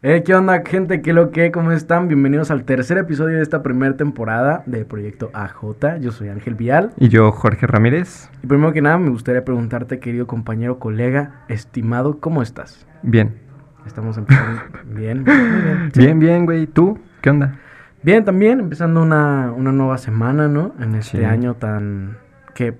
Eh, ¿Qué onda, gente? ¿Qué lo que? ¿Cómo están? Bienvenidos al tercer episodio de esta primera temporada del proyecto AJ. Yo soy Ángel Vial. Y yo, Jorge Ramírez. Y primero que nada, me gustaría preguntarte, querido compañero, colega, estimado, ¿cómo estás? Bien. Estamos empezando bien. Bien, sí. bien, bien, güey. ¿Tú? ¿Qué onda? Bien, también, empezando una, una nueva semana, ¿no? En este sí. año tan... que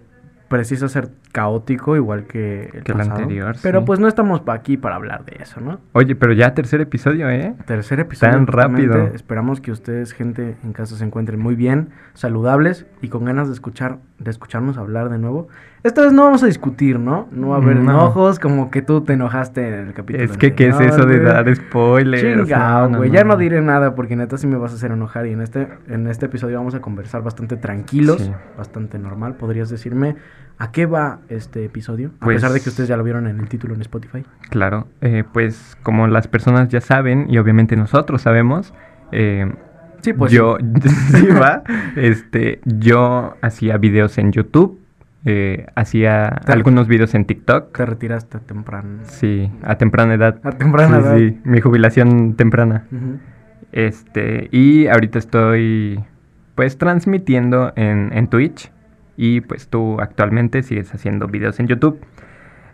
precisa ser caótico, igual que el, que el anterior. Pero sí. pues no estamos aquí para hablar de eso, ¿no? Oye, pero ya tercer episodio, ¿eh? Tercer episodio. Tan rápido. Esperamos que ustedes, gente en casa, se encuentren muy bien, saludables y con ganas de escuchar, de escucharnos hablar de nuevo. Esta vez no vamos a discutir, ¿no? No va a haber no. enojos, como que tú te enojaste en el capítulo. Es que, anterior, ¿qué es eso de dar spoilers? Chingao, güey. No, ya no diré nada porque neta sí me vas a hacer enojar. Y en este, en este episodio vamos a conversar bastante tranquilos, sí. bastante normal. ¿Podrías decirme a qué va este episodio? Pues, a pesar de que ustedes ya lo vieron en el título en Spotify. Claro, eh, pues como las personas ya saben, y obviamente nosotros sabemos, eh, sí, pues yo, sí, va, este, yo hacía videos en YouTube. Eh, hacía te, algunos videos en TikTok. Te retiraste temprano. Sí, a temprana edad. A temprana sí, edad. Sí, mi jubilación temprana. Uh -huh. Este, y ahorita estoy pues transmitiendo en, en Twitch. Y pues tú actualmente sigues haciendo videos en YouTube.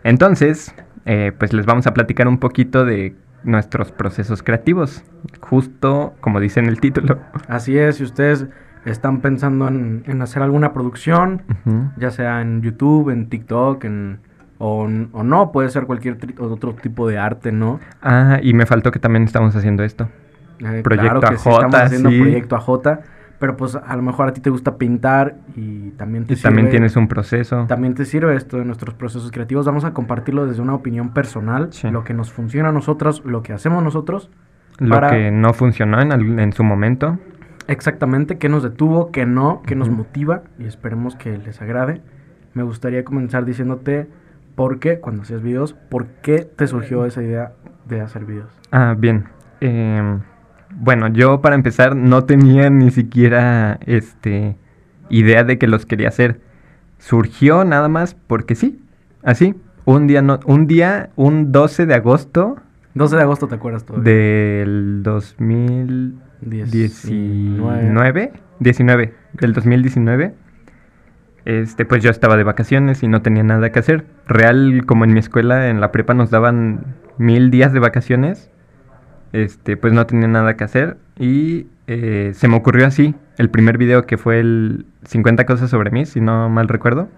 Entonces, eh, pues les vamos a platicar un poquito de nuestros procesos creativos. Justo como dice en el título. Así es, si ustedes están pensando en, en hacer alguna producción, uh -huh. ya sea en YouTube, en TikTok, en, o, o, no, puede ser cualquier otro tipo de arte, ¿no? Ah, y me faltó que también estamos haciendo esto. Eh, proyecto claro AJ, sí, estamos haciendo sí. Proyecto AJ, pero pues a lo mejor a ti te gusta pintar y también te y sirve, también tienes un proceso. También te sirve esto de nuestros procesos creativos. Vamos a compartirlo desde una opinión personal, sí. lo que nos funciona a nosotros, lo que hacemos nosotros. Lo para... que no funcionó en, en su momento. Exactamente, qué nos detuvo, qué no, qué uh -huh. nos motiva y esperemos que les agrade. Me gustaría comenzar diciéndote por qué, cuando hacías videos, por qué te surgió esa idea de hacer videos. Ah, bien. Eh, bueno, yo para empezar no tenía ni siquiera este idea de que los quería hacer. Surgió nada más porque sí, así. Un día, no, un día, un 12 de agosto. 12 de agosto, ¿te acuerdas todavía? Del 2019. 19, del 2019. Este, pues yo estaba de vacaciones y no tenía nada que hacer. Real, como en mi escuela, en la prepa nos daban mil días de vacaciones este, pues no tenía nada que hacer y eh, se me ocurrió así, el primer video que fue el 50 cosas sobre mí, si no mal recuerdo.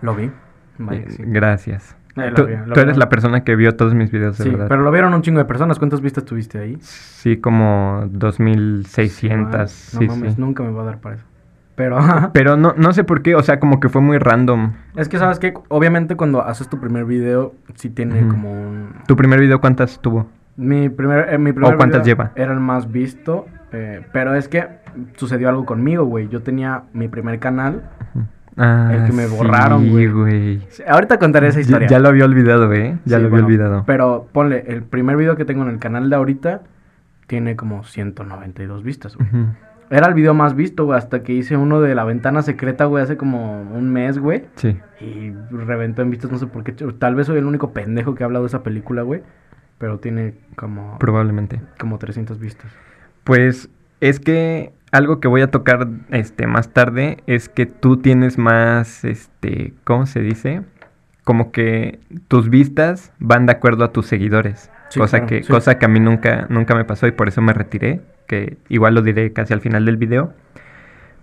Lo vi. Vale, sí. Gracias. Eh, tú, vi, tú eres la persona que vio todos mis videos, sí, verdad. pero lo vieron un chingo de personas. ¿Cuántas vistas tuviste ahí? Sí, como 2600. Sí, no sí, mames, nunca me va a dar para eso. Pero, pero no, no sé por qué, o sea, como que fue muy random. Es que, ¿sabes que Obviamente cuando haces tu primer video, sí tiene como un... ¿Tu primer video cuántas tuvo? Mi primer, eh, mi primer ¿O cuántas lleva? Era el más visto, eh, pero es que sucedió algo conmigo, güey. Yo tenía mi primer canal, ah, el que me borraron, güey. güey. Ahorita contaré esa historia. Ya, ya lo había olvidado, eh. Ya sí, lo había bueno, olvidado. Pero ponle, el primer video que tengo en el canal de ahorita tiene como 192 vistas, güey. Uh -huh. Era el video más visto, güey, hasta que hice uno de la ventana secreta, güey, hace como un mes, güey. Sí. Y reventó en vistas, no sé por qué. Tal vez soy el único pendejo que ha hablado de esa película, güey pero tiene como... Probablemente. Como 300 vistas. Pues es que algo que voy a tocar este más tarde es que tú tienes más, este, ¿cómo se dice? Como que tus vistas van de acuerdo a tus seguidores. Sí, cosa, claro, que, sí. cosa que a mí nunca, nunca me pasó y por eso me retiré, que igual lo diré casi al final del video.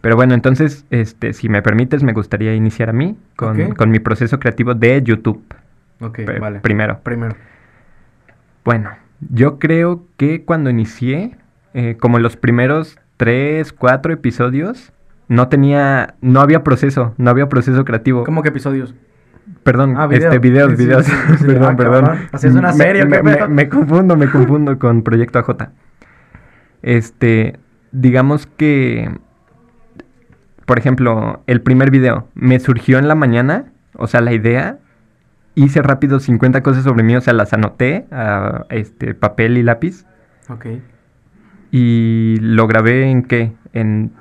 Pero bueno, entonces, este, si me permites, me gustaría iniciar a mí con, okay. con mi proceso creativo de YouTube. Ok, vale. Primero. Primero. Bueno, yo creo que cuando inicié, eh, como los primeros tres, cuatro episodios, no tenía, no había proceso, no había proceso creativo. ¿Cómo que episodios? Perdón, ah, video. este, videos, videos. Sí, sí, perdón, perdón. Hacías una serie, me, me, me, confundo, me confundo con Proyecto AJ. Este, digamos que, por ejemplo, el primer video me surgió en la mañana, o sea, la idea, hice rápido 50 cosas sobre mí, o sea, las anoté a este papel y lápiz. Ok. y lo grabé en qué? En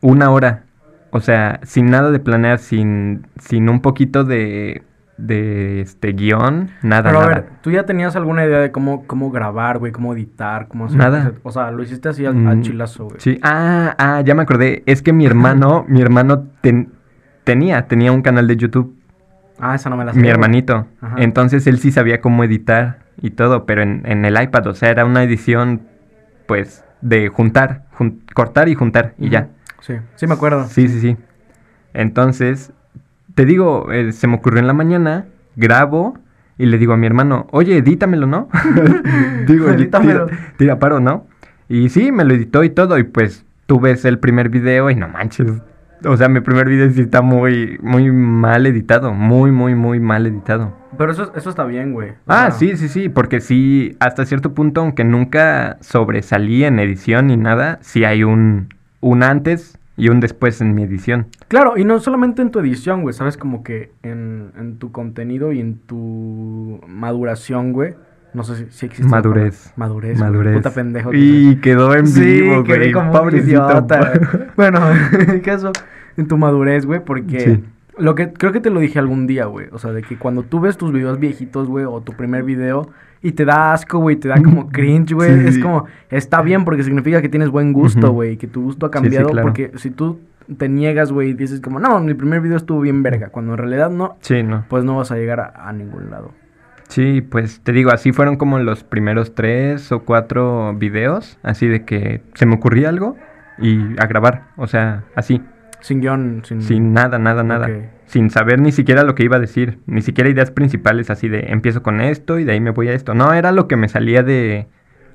una hora. O sea, sin nada de planear, sin, sin un poquito de, de este guion, nada, Pero a nada. ver, ¿tú ya tenías alguna idea de cómo, cómo grabar, güey? ¿Cómo editar? ¿Cómo hacer? Nada. O sea, lo hiciste así al, al Mm, chilazo, güey. Sí, ah, ah, ya me acordé. Es que mi hermano, mi hermano ten- tenía, tenía un canal de YouTube, Ah, esa no me la mi sabía, hermanito. Ajá. Entonces él sí sabía cómo editar y todo, pero en, en el iPad, o sea, era una edición, pues, de juntar, jun- cortar y juntar y ya. Sí, sí me acuerdo. Sí, sí, sí. Entonces, te digo, eh, se me ocurrió en la mañana, grabo y le digo a mi hermano, oye, edítamelo, ¿no? digo, "Oye, Edítamelo. Tira, tira paro, ¿no? Y sí, me lo editó y todo, y pues tú ves el primer video y no manches. O sea, mi primer video sí está muy, muy mal editado, muy, muy, muy mal editado. Pero eso, eso está bien, güey. Ah, sea, sí, sí, sí, porque sí, hasta cierto punto, aunque nunca sobresalí en edición ni nada, sí hay un, un antes y un después en mi edición. Claro, y no solamente en tu edición, güey, sabes, como que en, en tu contenido y en tu maduración, güey. No sé si, si existe. Madurez. Madurez. Madurez. Puta pendejo. que. Y quedó en Sí, vivo, güey. como un Pobrecito. idiota. bueno, en el caso, en tu madurez, güey, porque Sí. lo que creo que te lo dije algún día, güey. O sea, de que cuando tú ves tus videos viejitos, güey, o tu primer video y te da asco, güey, te da como cringe, güey, Sí. es como está bien porque significa que tienes buen gusto, güey, que tu gusto ha Sí, sí, cambiado claro. porque si tú te niegas, güey, y dices como, "No, mi primer video estuvo bien verga", cuando en realidad no, Sí, no. pues no vas a llegar a, a ningún lado. Sí, pues te digo, así fueron como los primeros tres o cuatro videos, así de que se me ocurría algo y a grabar, o sea, así, Sin guion, sin sin nada, nada, nada, sin saber ni siquiera lo que iba a decir, ni siquiera ideas principales así de empiezo con esto y de ahí me voy a esto, no, era lo que me salía de,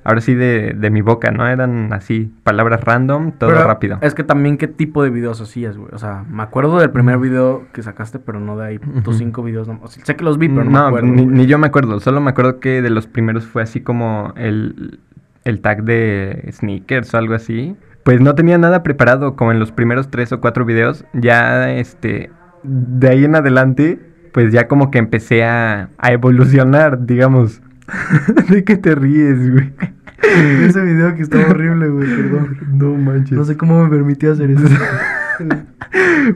ahora sí, de, de mi boca, no eran así palabras random, todo Pero rápido. Es que también qué tipo de videos hacías, güey. O sea, me acuerdo del primer video que sacaste, pero no de ahí tus cinco videos. No, o sea, sé que los vi, pero no, me acuerdo. ni, ni yo me acuerdo, solo me acuerdo que de los primeros fue así como el, el tag de sneakers o algo así. Pues no tenía nada preparado, como en los primeros tres o cuatro videos. Ya, este, de ahí en adelante, pues ya como que empecé a, a evolucionar, digamos. ¿De qué te ríes, güey? Ese video que estaba horrible, güey, perdón. No manches. No sé cómo me permitió hacer eso.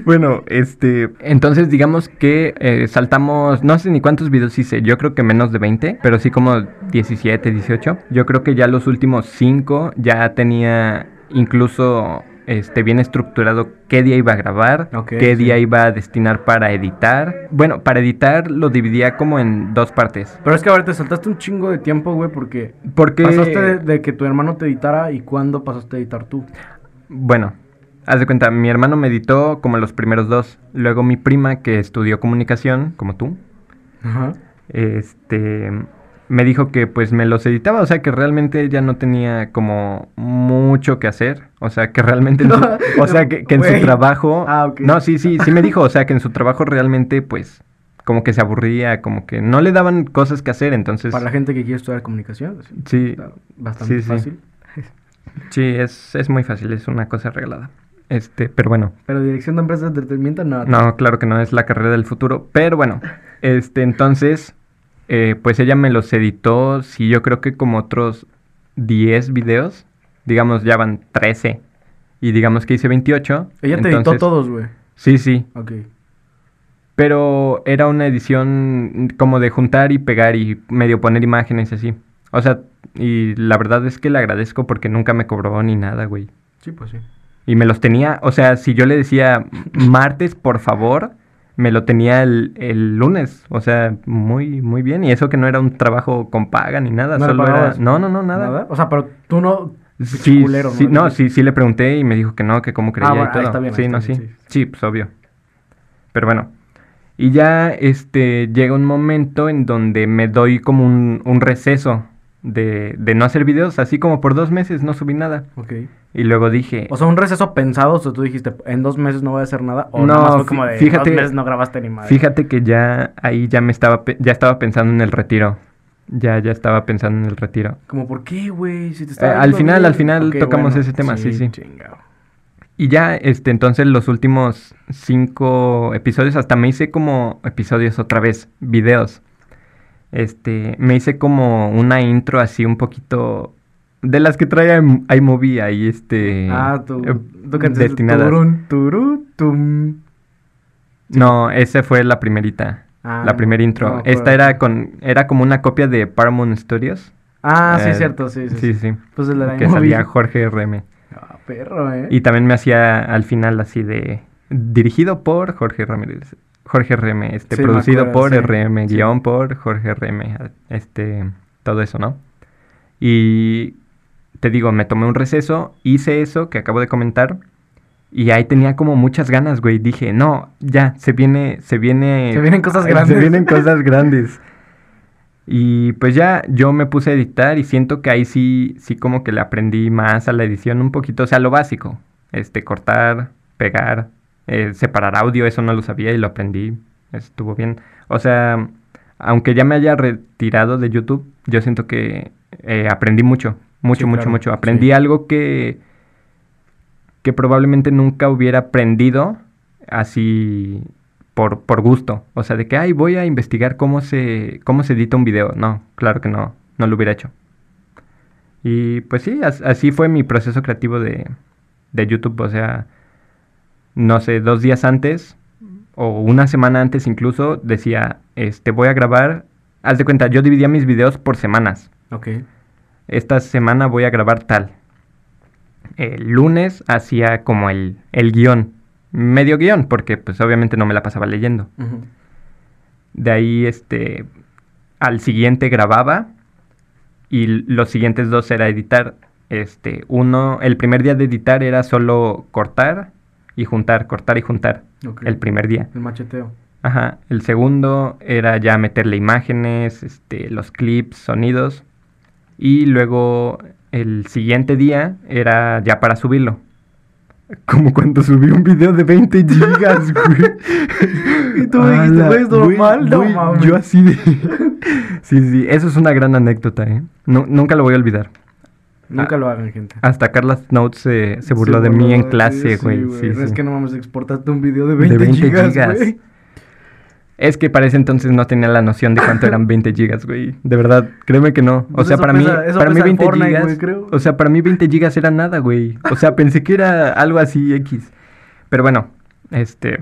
Bueno, este, entonces digamos que eh, saltamos, no sé ni cuántos videos hice, yo creo que menos de 20, pero sí como 17, 18. Yo creo que ya los últimos 5 ya tenía incluso este bien estructurado qué día iba a grabar, qué sí. día iba a destinar para editar. Bueno, para editar lo dividía como en dos partes. Pero es que a ver, te saltaste un chingo de tiempo, güey, porque Porque pasaste de, de que tu hermano te editara y cuándo pasaste a editar tú. Bueno, haz de cuenta, mi hermano me editó como los primeros dos. Luego mi prima, que estudió comunicación, como tú, Ajá. este, me dijo que pues me los editaba. O sea, que realmente ella no tenía como mucho que hacer. O sea, que realmente... en su- o sea, que, que en su trabajo... Ah, ok. No, sí, sí, sí me dijo. O sea, que en su trabajo realmente pues como que se aburría, como que no le daban cosas que hacer. Entonces... Para la gente que quiere estudiar comunicación, Sí, está bastante sí, sí. fácil. sí, es, es muy fácil, es una cosa regalada. Este, pero bueno. Pero dirección de empresas de entretenimiento, no. No, claro que no es la carrera del futuro. Pero bueno, este, entonces, eh, pues ella me los editó, sí, yo creo que como otros 10 videos. Digamos, ya van 13. Y digamos que hice 28. Ella te editó todos, güey. Sí, sí. Ok. Pero era una edición como de juntar y pegar y medio poner imágenes y así. O sea, y la verdad es que le agradezco porque nunca me cobró ni nada, güey. Sí, pues sí. Y me los tenía, o sea, si yo le decía martes, por favor, me lo tenía el, el lunes. O sea, muy, muy bien. Y eso que no era un trabajo con paga ni nada. ¿No le solo era. No, no, no, nada. O sea, pero tú no. Sí, culero, sí, ¿no? no, sí, sí le pregunté y me dijo que no, que cómo creía Ah, bueno, y todo. está bien, sí, está no, bien, sí. sí. Sí, pues obvio. Pero bueno. Y ya este llega un momento en donde me doy como un, un receso de, de no hacer videos, así como por dos meses no subí nada. Ok. Y luego dije, O sea, un receso pensado, o sea, tú dijiste, en dos meses no voy a hacer nada. O No, fue como de, fíjate- dos meses no grabaste ni madre. Fíjate que ya ahí ya me estaba ya estaba pensando en el retiro. Ya ya estaba pensando en el retiro. Como, ¿por qué, güey? Si Eh, al final- bien. al final tocamos ese tema, sí, sí. chingado. Y ya este entonces los últimos cinco episodios hasta me hice como episodios otra vez, videos. Este, me hice como una intro así un poquito De las que trae im- iMovie ahí, este... Ah, tu, eh, tu canción. destinadas. Turun, turu, tum. No, esa fue la primerita. Ah, la primera intro. Esta era con... Era como una copia de Paramount Studios. Ah, sí, Eh, cierto, sí, sí. Sí, sí. Pues de la que iMovie. salía Jorge RM. Ah, perro, eh. Y también me hacía al final así de... Dirigido por Jorge Ramírez. Jorge RM, este, Sí, producido acuerdo, por sí, RM, sí. guion por Jorge RM, este, todo eso, ¿no? Y te digo, me tomé un receso, hice eso que acabo de comentar, y ahí tenía como muchas ganas, güey. Dije, no, ya, se viene, se viene... Se vienen cosas Se grandes. vienen cosas grandes. Y pues ya yo me puse a editar y siento que ahí sí, sí como que le aprendí más a la edición un poquito, o sea, lo básico, este, cortar, pegar, eh, separar audio, eso no lo sabía y lo aprendí, estuvo bien. O sea, aunque ya me haya retirado de YouTube, yo siento que eh, aprendí mucho, mucho, Sí, mucho, claro, mucho. Aprendí sí. algo que, que probablemente nunca hubiera aprendido así por, por gusto. O sea, de que, ay, voy a investigar cómo se, cómo se edita un video. No, claro que no, no lo hubiera hecho. Y pues sí, as- así fue mi proceso creativo de, de YouTube. O sea, no sé, dos días antes o una semana antes incluso decía, este, voy a grabar. Haz de cuenta, yo dividía mis videos por semanas. Ok. Esta semana voy a grabar tal. El lunes hacía como el, el guion, medio guion, porque pues obviamente no me la pasaba leyendo. De ahí, este, al siguiente grababa y los siguientes dos era editar. Este, uno, el primer día de editar era solo cortar y juntar, cortar y juntar. Ok. El primer día. El macheteo. Ajá. El segundo era ya meterle imágenes, este, los clips, sonidos. Y luego el siguiente día era ya para subirlo. Como cuando subí un video de 20 gigas, güey. Y tú dijiste, Ala, güey, ¿es normal? No mames. Yo así de... sí, sí, eso es una gran anécdota, ¿eh? Nu- nunca lo voy a olvidar. Nunca Ah. lo hagan, gente. Hasta Carla Snout se, se burló de mí en clase, sí, güey. güey. Sí, Es sí. que no mames, exportaste un video de De 20, 20 gigas. Es que para ese entonces no tenía la noción de cuánto eran 20 gigas, güey. De verdad, créeme que no. O Pues sea, para pesa- mí, para mí pesa en 20 Fortnite, gigas, creo. o sea, para mí 20 gigas era nada, güey. O sea, pensé que era algo así X. Pero bueno, este,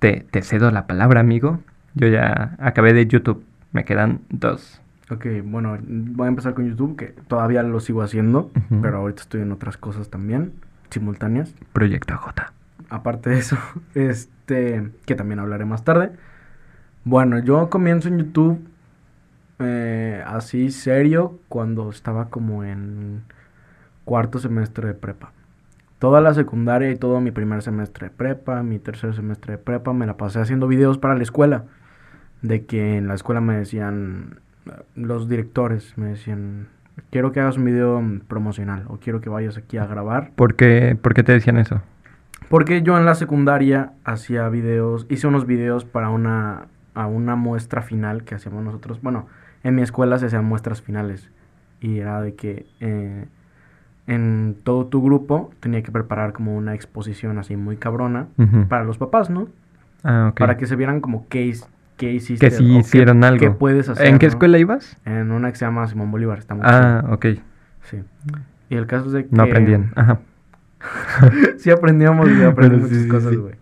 te, te cedo la palabra, amigo. Yo ya acabé de YouTube. Me quedan dos. Ok, bueno, voy a empezar con YouTube, que todavía lo sigo haciendo, pero ahorita estoy en otras cosas también, simultáneas. Proyecto J. Aparte de eso, este, que también hablaré más tarde. Bueno, yo comienzo en YouTube eh, así serio cuando estaba como en cuarto semestre de prepa. Toda la secundaria y todo mi primer semestre de prepa, mi tercer semestre de prepa, me la pasé haciendo videos para la escuela. De que en la escuela me decían, los directores me decían, quiero que hagas un video promocional o quiero que vayas aquí a grabar. ¿Por qué, ¿Por qué te decían eso? Porque yo en la secundaria hacía videos, hice unos videos para una, a una muestra final que hacíamos nosotros. Bueno, en mi escuela se hacían muestras finales. Y era de que eh, en todo tu grupo tenía que preparar como una exposición así muy cabrona para los papás, ¿no? Ah, ok. Para que se vieran como his- qué hiciste. Que sí qué- hicieron algo. qué puedes hacer. ¿En qué ¿no? escuela ibas? En una que se llama Simón Bolívar. Está muy Ah, chida. ok. Sí. Y el caso es de que... No aprendían. Ajá. sí aprendíamos y aprendí muchas sí, cosas, sí. güey.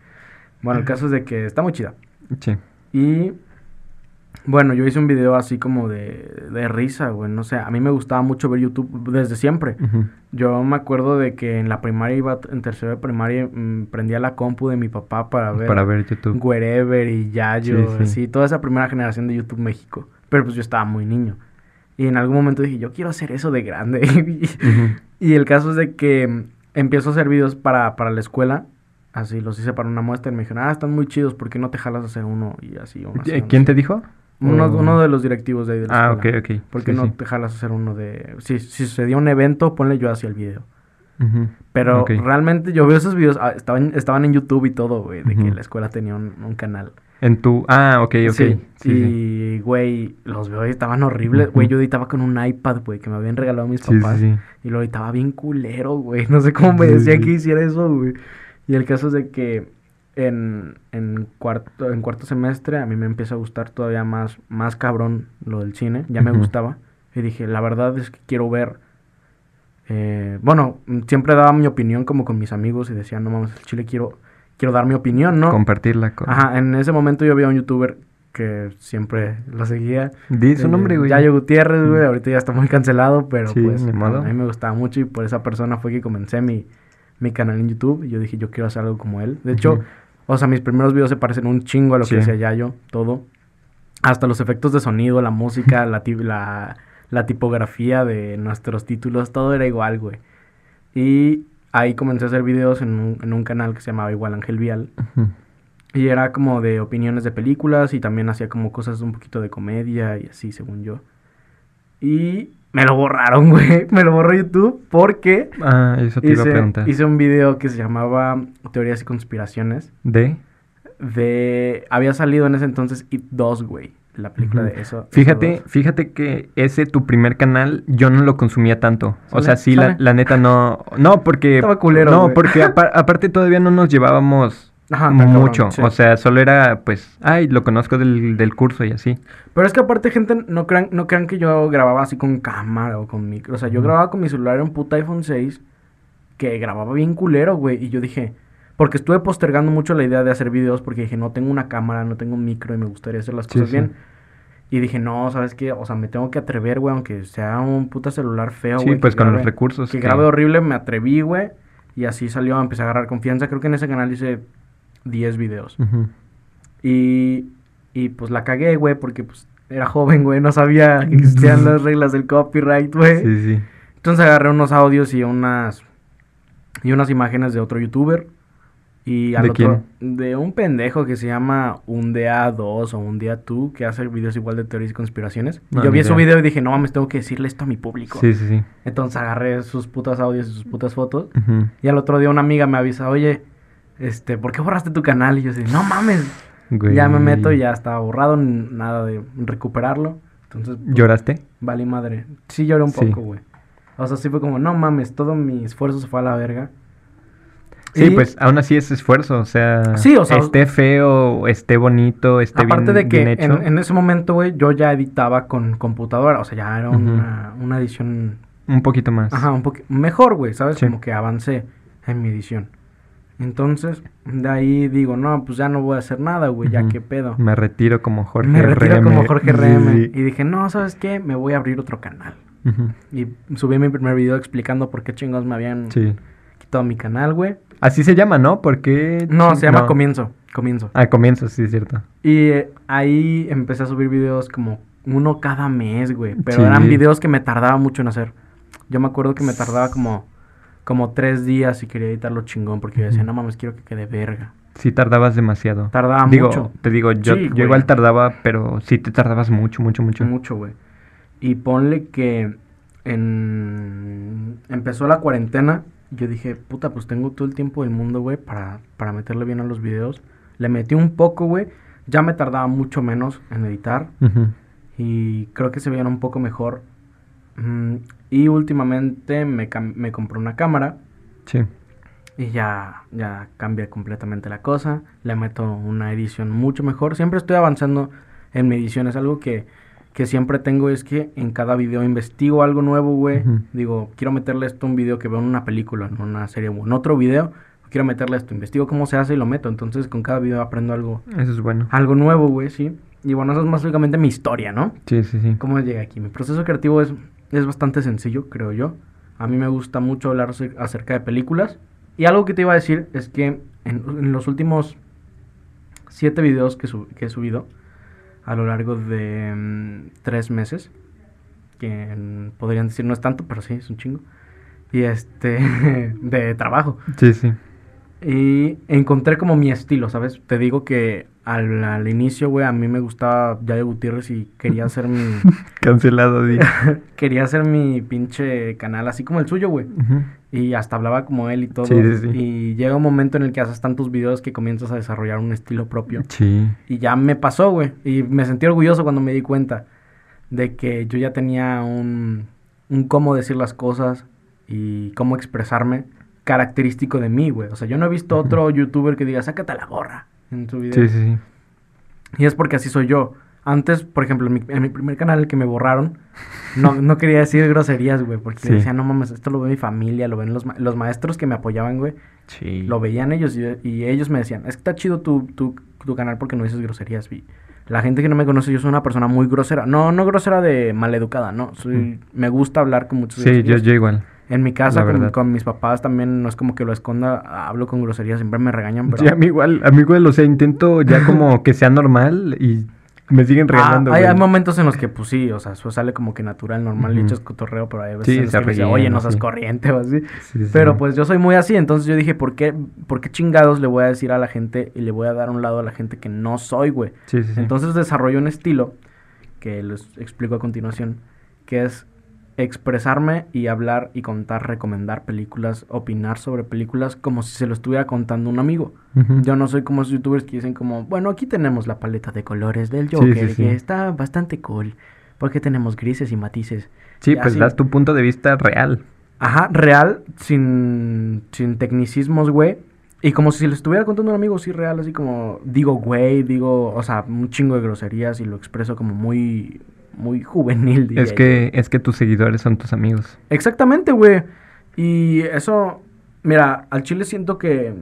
Bueno, el caso es de que está muy chida. Sí. Y bueno, yo hice un video así como de, de risa, güey. No sé, a mí me gustaba mucho ver YouTube desde siempre. Yo me acuerdo de que en la primaria iba, en tercero de primaria, mm, prendía la compu de mi papá para ver, Para ver YouTube. Wherever y Yayo, Sí, sí. así, toda esa primera generación de YouTube México. Pero pues yo estaba muy niño. Y en algún momento dije, yo quiero hacer eso de grande. Y el caso es de que mm, empiezo a hacer videos para, para la escuela. Así los hice para una muestra y me dijeron, ah, están muy chidos, ¿por qué no te jalas a hacer uno? Y así, ¿Quién así. te dijo? Uno, O- uno de los directivos de ahí de la Ah, ok, escuela. ok. ¿Por qué Sí, no sí. te jalas a hacer uno de...? Si, si sucedía un evento, ponle yo hacia el video. Pero Ok. realmente yo veo esos videos, ah, estaban, estaban en YouTube y todo, güey, de que la escuela tenía un, un canal. En tu... Ah, ok, ok. Sí, Sí, y, güey, los veo y estaban horribles. Güey, yo editaba con un iPad, güey, que me habían regalado mis papás. sí. Y lo editaba bien culero, güey. No sé cómo me sí. que hiciera eso, güey. Y el caso es de que en, en, cuarto, en cuarto semestre a mí me empieza a gustar todavía más, más cabrón lo del cine. Ya me gustaba. Y dije, la verdad es que quiero ver Eh, bueno, siempre daba mi opinión como con mis amigos y decía, no mames, el chile quiero, quiero dar mi opinión, ¿no? Compartirla con... Ajá, en ese momento yo vi a un youtuber que siempre lo seguía. Di su Eh, nombre, güey. Yayo Gutiérrez, güey, ahorita ya está muy cancelado, pero Sí, pues modo. a mí me gustaba mucho y por esa persona fue que comencé mi, mi canal en YouTube y yo dije, yo quiero hacer algo como él. De hecho. O sea, mis primeros videos se parecen un chingo a lo Sí. que decía Yayo, todo. Hasta los efectos de sonido, la música, la, la, la tipografía de nuestros títulos, todo era igual, güey. Y ahí comencé a hacer videos en un, en un canal que se llamaba igual Ángel Vial. Y era como de opiniones de películas y también hacía como cosas un poquito de comedia y así, según yo. Y me lo borraron, güey. Me lo borró YouTube porque Ah, eso te iba a hice, preguntar. hice un video que se llamaba Teorías y Conspiraciones. ¿De? De... Había salido en ese entonces It 2, güey. La película de eso. Fíjate, It 2. fíjate que ese tu primer canal yo no lo consumía tanto. O sea, sí, la, la neta no. No, porque. Estaba culero, No, güey. porque apa- aparte todavía no nos llevábamos Ajá, cabrón, mucho. sí. O sea, solo era pues, ay, lo conozco del, del curso y así. Pero es que aparte, gente, no crean, no crean que yo grababa así con cámara o con micro. O sea, yo grababa con mi celular, un puta iPhone 6 que grababa bien culero, güey. Y yo dije, porque estuve postergando mucho la idea de hacer videos porque dije, no tengo una cámara, no tengo un micro y me gustaría hacer las Sí, cosas sí. bien. Y dije, no, ¿sabes qué? O sea, me tengo que atrever, güey, aunque sea un puta celular feo, sí, güey. pues que con grabe- los recursos. Que que- grabe horrible, me atreví, güey. Y así salió, empecé a agarrar confianza. Creo que en ese canal hice 10 videos. Y, y pues la cagué, güey, porque pues era joven, güey, no sabía que existían las reglas del copyright, güey. Sí, sí. Entonces agarré unos audios y unas y unas imágenes de otro youtuber y al ¿De otro de un pendejo que se llama Un Día 2 o Un Día 2 que hace videos igual de teorías y conspiraciones. Y yo vi su video y dije, "No mames, tengo que decirle esto a mi público." Sí, sí, sí. Entonces agarré sus putas audios y sus putas fotos Ujú. y al otro día una amiga me avisa, "Oye, este, ¿por qué borraste tu canal?" Y yo así, "No mames." Ya me meto y ya estaba borrado, nada de recuperarlo. Entonces, pues, ¿Lloraste? Vale madre. Sí lloré un Sí. poco, güey. O sea, sí fue como, no mames, todo mi esfuerzo se fue a la verga. Sí, Y, pues aún así es esfuerzo, o sea, Sí, o sea, esté feo, esté bonito, esté Aparte bien, de que bien hecho. en, en ese momento, güey, yo ya editaba con computadora. O sea, ya era una, una edición, Un poquito más. ajá, un poquito mejor, güey, ¿sabes? Sí. Como que avancé en mi edición. Entonces, de ahí digo, no, pues ya no voy a hacer nada, güey, ya Ujú. qué pedo. Me retiro como Jorge Me retiro RM. como Jorge Sí, RM. sí. Y dije, no, ¿sabes qué? Me voy a abrir otro canal. Y subí mi primer video explicando por qué chingos me habían Sí. quitado mi canal, güey. Así se llama, ¿no? Porque... No, se llama Comienzo. Comienzo. Ah, comienzo, sí, es cierto. Y eh, ahí empecé a subir videos como uno cada mes, güey. Pero Sí. eran videos que me tardaba mucho en hacer. Yo me acuerdo que me tardaba como, como tres días y quería editarlo chingón porque yo decía, no mames, quiero que quede verga. Sí tardabas demasiado. Tardaba digo, mucho. te digo, yo, Sí, yo güey. igual tardaba, pero sí te tardabas mucho, mucho, mucho. Mucho, güey. Y ponle que en... empezó la cuarentena. Yo dije, puta, pues tengo todo el tiempo del mundo, güey, para, para meterle bien a los videos. Le metí un poco, güey. Ya me tardaba mucho menos en editar. Y creo que se veían un poco mejor. Mm, y últimamente me, me compré una cámara. Sí. Y ya, ya cambia completamente la cosa. Le meto una edición mucho mejor. Siempre estoy avanzando en mi edición. Es algo que, que siempre tengo. Es que en cada video investigo algo nuevo, güey. Digo, quiero meterle esto a un video que veo en una película, en una serie o en otro video. Quiero meterle esto. Investigo cómo se hace y lo meto. Entonces con cada video aprendo algo, Eso es bueno. algo nuevo, güey, sí. Y bueno, eso es básicamente mi historia, ¿no? Sí, sí, sí. ¿Cómo llegué aquí? Mi proceso creativo es, es bastante sencillo, creo yo. A mí me gusta mucho hablar acer- acerca de películas. Y algo que te iba a decir es que en, los últimos siete videos que, que he subido a lo largo de mm, tres meses, que podrían decir no es tanto, pero sí, es un chingo, y este, de trabajo. Sí, sí. Y encontré como mi estilo, ¿sabes? Te digo que al, al inicio, güey, a mí me gustaba Yayo Gutiérrez y quería hacer mi... Cancelado, quería hacer mi pinche canal así como el suyo, güey. Y hasta hablaba como él y todo. Sí, sí, sí. Y llega un momento en el que haces tantos videos que comienzas a desarrollar un estilo propio. Sí. Y ya me pasó, güey. Y me sentí orgulloso cuando me di cuenta de que yo ya tenía un, un cómo decir las cosas y cómo expresarme característico de mí, güey. O sea, yo no he visto otro youtuber que diga, sácate la gorra en su video. Sí, sí, sí. Y es porque así soy yo. Antes, por ejemplo, en mi, en mi primer canal, que me borraron, no, no quería decir groserías, güey, porque Sí. decía, no mames, esto lo ve mi familia, lo ven los, ma- los maestros que me apoyaban, güey, Sí. lo veían ellos y, y ellos me decían, es que está chido tu, tu, tu canal porque no dices groserías. La gente que no me conoce, yo soy una persona muy grosera. No, no grosera de maleducada, no. Soy, me gusta hablar con muchos Sí, yo, yo igual. En mi casa, con, mis papás también, no es como que lo esconda, hablo con groserías, siempre me regañan, pero... Sí, a mí igual, a mí igual, o sea, intento ya como que sea normal y me siguen Ah, regañando, hay, momentos en los que, pues sí, o sea, eso sale como que natural, normal, y Ujú. echas cotorreo, pero hay veces Sí, en los se que ríen, oye, no seas Sí. corriente o así. Sí, sí. Pero pues yo soy muy así, entonces yo dije, ¿por qué, ¿por qué chingados le voy a decir a la gente y le voy a dar un lado a la gente que no soy, güey? Sí, sí, sí. Entonces desarrollo un estilo que les explico a continuación, que es expresarme y hablar y contar, recomendar películas, opinar sobre películas como si se lo estuviera contando un amigo. Yo no soy como esos youtubers que dicen como, bueno, aquí tenemos la paleta de colores del Sí, Joker, sí, sí. que está bastante cool, porque tenemos grises y matices. Sí, y pues así. das tu punto de vista real. Ajá, real, sin, sin tecnicismos, güey. Y como si le estuviera contando a un amigo, sí, real, así como digo, güey, digo, o sea, un chingo de groserías y lo expreso como muy, muy juvenil, diría Es yo. que, es que tus seguidores son tus amigos. Exactamente, güey. Y eso, mira, al chile siento que,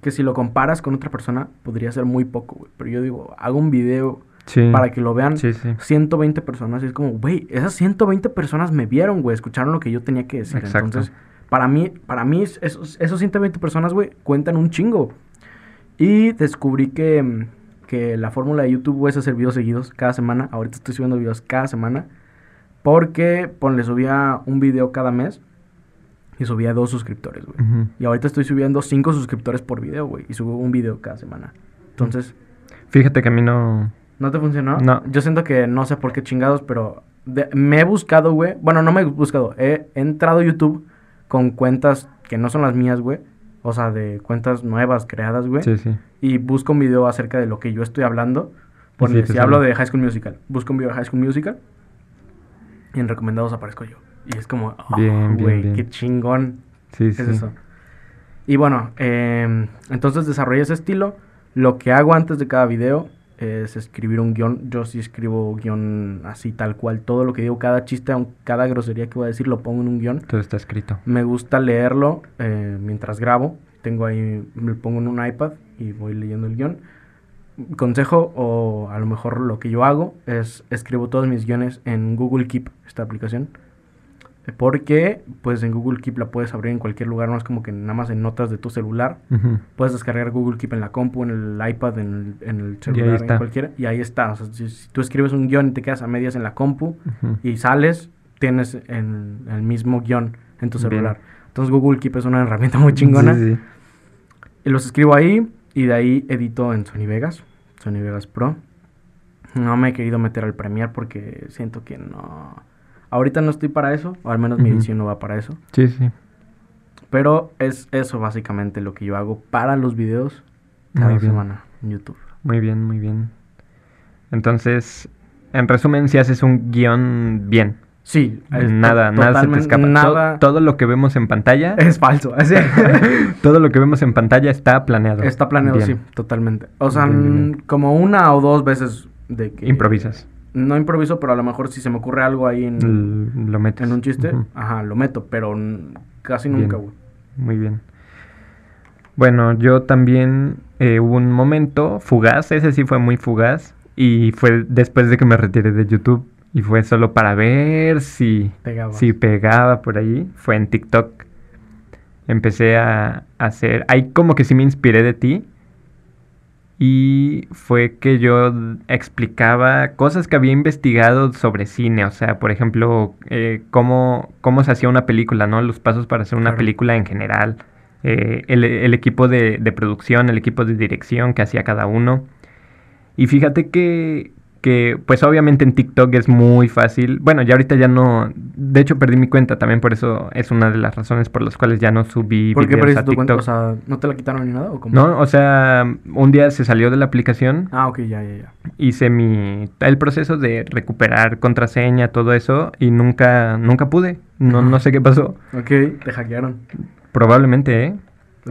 que si lo comparas con otra persona, podría ser muy poco, güey. Pero yo digo, hago un video Sí. para que lo vean Sí, sí. 120 personas. Y es como, güey, esas 120 personas me vieron, güey, escucharon lo que yo tenía que decir. Exacto. Entonces, para mí, para mí, es- esos, esos 120 personas, güey, cuentan un chingo. Y descubrí que, que la fórmula de YouTube, es hacer videos seguidos cada semana. Ahorita estoy subiendo videos cada semana. Porque, ponle, subía un video cada mes. Y subía dos suscriptores, güey. Ujú. Y ahorita estoy subiendo cinco suscriptores por video, güey. Y subo un video cada semana. Entonces, Fíjate que a mí no... ¿No te funcionó? No. Yo siento que no sé por qué chingados, pero de- me he buscado, güey. Bueno, no me he buscado. He, he entrado a YouTube con cuentas que no son las mías, güey. O sea, de cuentas nuevas creadas, güey. Sí, sí. Y busco un video acerca de lo que yo estoy hablando. Ponle, sí si hablo de High School Musical, busco un video de High School Musical. Y en recomendados aparezco yo. Y es como, oh, Bien, güey, bien. qué chingón Sí, es sí. eso. Y bueno, em, entonces desarrollé ese estilo. Lo que hago antes de cada video es escribir un guion. Yo sí escribo guion así tal cual. Todo lo que digo, cada chiste, cada grosería que voy a decir, lo pongo en un guion. Todo está escrito. Me gusta leerlo eh, mientras grabo. Tengo ahí, me lo pongo en un iPad y voy leyendo el guion. Consejo, o a lo mejor lo que yo hago, es escribo todos mis guiones en Google Keep, esta aplicación. Porque, pues en Google Keep la puedes abrir en cualquier lugar, no es como que nada más en notas de tu celular. Puedes descargar Google Keep en la compu, en el iPad, en el, en el ahí celular, en cualquiera. Y ahí está. O sea, si, si tú escribes un guion y te quedas a medias en la compu y sales, tienes en- el mismo guion en tu Bien. celular. Entonces Google Keep es una herramienta muy chingona. Sí, sí. Y los escribo ahí y de ahí edito en Sony Vegas, Sony Vegas Pro. No me he querido meter al Premiere porque siento que no... Ahorita no estoy para eso, o al menos mi edición no va para eso. Sí, sí. Pero es eso básicamente lo que yo hago para los videos cada Muy semana en YouTube. Muy bien, muy bien. Entonces, en resumen, si haces un guion bien. Sí, es Nada, nada se te escapa. Nada Todo, lo que vemos en pantalla, es falso. todo lo que vemos en pantalla está planeado. Está planeado, Bien. sí, totalmente. O sea, Bien, como una o dos veces de que... Improvisas. No improviso, pero a lo mejor si se me ocurre algo ahí en, lo metes. en un chiste, ajá, lo meto, pero casi Bien. nunca, güey. Muy bien. Bueno, yo también eh, hubo un momento fugaz, ese sí fue muy fugaz, y fue después de que me retiré de YouTube, y fue solo para ver si, Pegaba. si pegaba por ahí, fue en TikTok. Empecé a hacer, ahí como que sí me inspiré de ti, y fue que yo explicaba cosas que había investigado sobre cine, o sea, por ejemplo, eh, cómo, cómo se hacía una película, ¿no? Los pasos para hacer una Claro. película en general, eh, el, el equipo de, de producción, el equipo de dirección que hacía cada uno. Y fíjate que, que, pues obviamente en TikTok es muy fácil. Bueno, ya ahorita ya no, de hecho perdí mi cuenta también, por eso es una de las razones por las cuales ya no subí ¿Por qué perdiste tu cuenta? O sea, ¿no te la quitaron ni nada? ¿O cómo? No, o sea, un día se salió de la aplicación, Ah, ok, ya, ya, ya. hice mi el proceso de recuperar contraseña, todo eso y nunca nunca pude. No no sé qué pasó. Ok, te hackearon. Probablemente, ¿eh?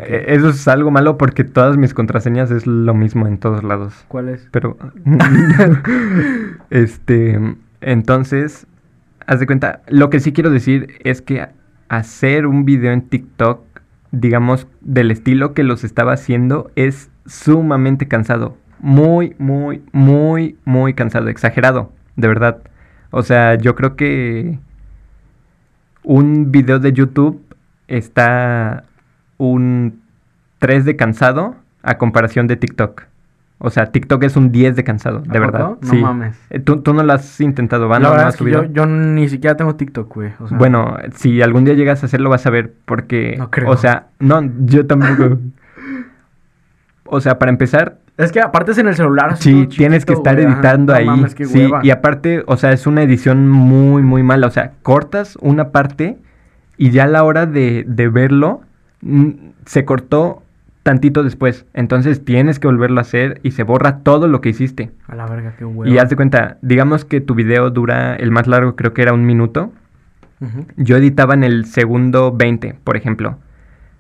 Eh, Eso es algo malo porque todas mis contraseñas es lo mismo en todos lados. ¿Cuál es? Pero, este, entonces, haz de cuenta, lo que sí quiero decir es que hacer un video en TikTok, digamos, del estilo que los estaba haciendo, es sumamente cansado. Muy, muy, muy, muy cansado, exagerado, de verdad. O sea, yo creo que un video de YouTube está un 3 de cansado a comparación de TikTok. O sea, TikTok es un 10 de cansado, de ¿A verdad. No mames. Eh, ¿Tú, tú no lo has intentado, ¿va? La ¿No- no verdad has es que subido? yo, yo ni siquiera tengo TikTok, güey. o sea, Bueno, si algún día llegas a hacerlo vas a ver porque... No creo. O sea, no, yo tampoco. o sea, para empezar, Es que aparte es en el celular. sí, tienes que estar güey, ajá. editando No ahí. mames, qué sí, hueva. y aparte, o sea, es una edición muy, muy mala. O sea, cortas una parte y ya a la hora de, de verlo se cortó tantito después. Entonces tienes que volverlo a hacer y se borra todo lo que hiciste. A la verga, qué hueva. Y haz de cuenta, digamos que tu video dura, el más largo creo que era un minuto. Yo editaba en el segundo 20, por ejemplo.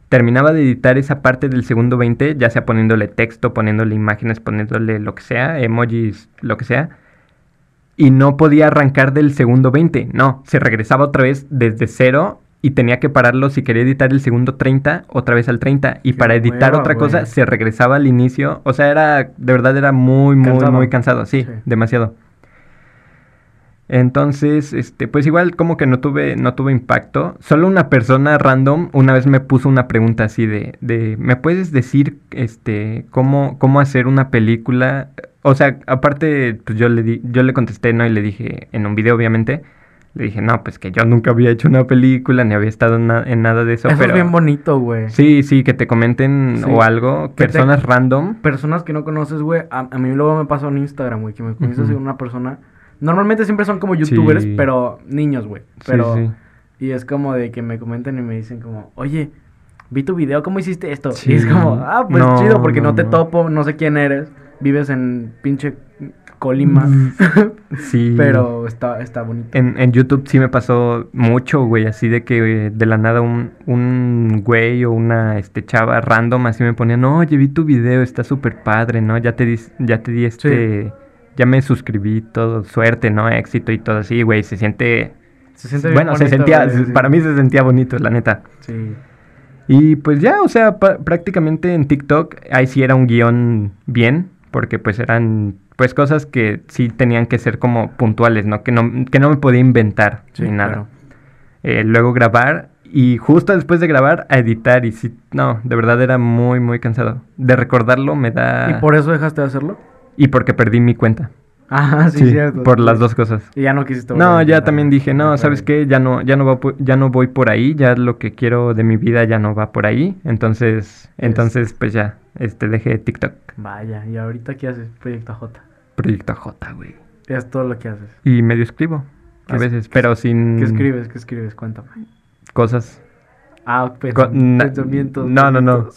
Terminaba de editar esa parte del segundo 20, ya sea poniéndole texto, poniéndole imágenes, poniéndole lo que sea, emojis, lo que sea. Y no podía arrancar del segundo 20, no, se regresaba otra vez desde cero y tenía que pararlo si quería editar el segundo 30, otra vez al 30. Y Qué para editar otra cosa, se regresaba al inicio. O sea, era, de verdad era muy, muy, Cansado. muy cansado, sí, Sí. demasiado. Entonces, este, pues igual como que no tuve, no tuve impacto. Solo una persona random una vez me puso una pregunta así de, de ¿me puedes decir este cómo, cómo hacer una película? O sea, aparte, pues yo le di, yo le contesté, ¿no? Y le dije, en un video obviamente, le dije, no, pues que yo nunca había hecho una película, ni había estado en, na- en nada de eso. Eso pero es bien bonito, güey. Sí, sí, que te comenten Sí. o algo, Que te- personas random. Personas que no conoces, güey. A, a mí luego me pasó en Instagram, güey, que me a Ujú. seguir una persona. Normalmente siempre son como youtubers, Sí. pero niños, güey. Sí, Pero. sí. Y es como de que me comentan y me dicen como, oye, vi tu video, ¿cómo hiciste esto? Sí. Y es como, ah, pues No, chido, porque no, no, te no. topo, no sé quién eres, vives en pinche Colima, Sí. pero está, está bonito. En, en YouTube sí me pasó mucho, güey, así de que eh, de la nada un, un güey o una este, chava random así me ponía, no, oye, vi tu video, está súper padre, ¿no? Ya te di, ya te di este, ya me suscribí, todo, suerte, ¿no? Éxito y todo así, güey, se siente... Se siente bueno, se sentía, güey, sí. para mí se sentía bonito, la neta. Sí. Y pues ya, o sea, prácticamente en TikTok ahí sí era un guion bien, porque pues eran pues cosas que sí tenían que ser como puntuales, ¿no? Que no, que no me podía inventar Sí, ni nada. claro. Eh, luego grabar y justo después de grabar a editar y sí, no, de verdad era muy, muy cansado. De recordarlo me da... ¿Y por eso dejaste de hacerlo? y porque perdí mi cuenta. Ah, sí, Sí, cierto. por las dos cosas. Y ya no quisiste volver No, ya también dije, no, ¿sabes qué? Ya no, ya no va ya no voy por ahí, ya lo que quiero de mi vida ya no va por ahí. Entonces, entonces pues ya, este dejé TikTok. Vaya, ¿y ahorita qué haces? Proyecto J. Proyecto J, güey. Es todo lo que haces. Y medio escribo a veces, pero sin ¿Qué escribes? ¿Qué escribes? Cuéntame. cosas. Ah, pensamientos. no, no, no.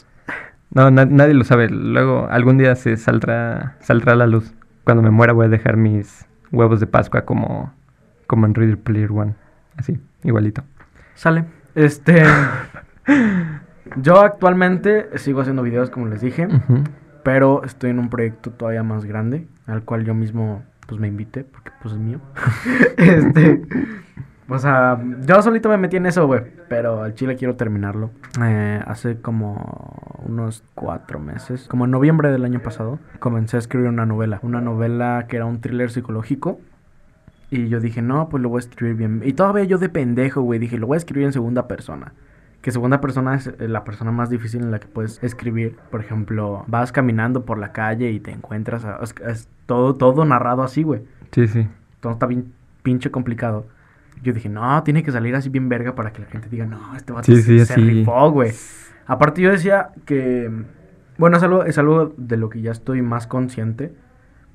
No, na- nadie lo sabe. Luego algún día se saldrá saldrá la luz. Cuando me muera voy a dejar mis huevos de Pascua como como en Reader Player One, así, igualito. Sale. Este. yo actualmente sigo haciendo videos, como les dije. Pero estoy en un proyecto todavía más grande. Al cual yo mismo, pues me invité. Porque, pues es mío. este. O sea, yo solito me metí en eso, güey. Pero al chile quiero terminarlo. Eh, hace como unos cuatro meses, como en noviembre del año pasado, comencé a escribir una novela. Una novela que era un thriller psicológico. Y yo dije, no, pues lo voy a escribir bien. Y todavía yo de pendejo, güey, dije, lo voy a escribir en segunda persona. Que segunda persona es eh, la persona más difícil en la que puedes escribir. Por ejemplo, vas caminando por la calle y te encuentras. a- es, es todo, todo narrado así, güey. Sí, sí. Todo está bien pinche complicado. Yo dije, no, tiene que salir así bien verga para que la gente diga, no, este vato Sí, sí, se así. rifó, güey. Aparte yo decía que, bueno, es algo, es algo de lo que ya estoy más consciente,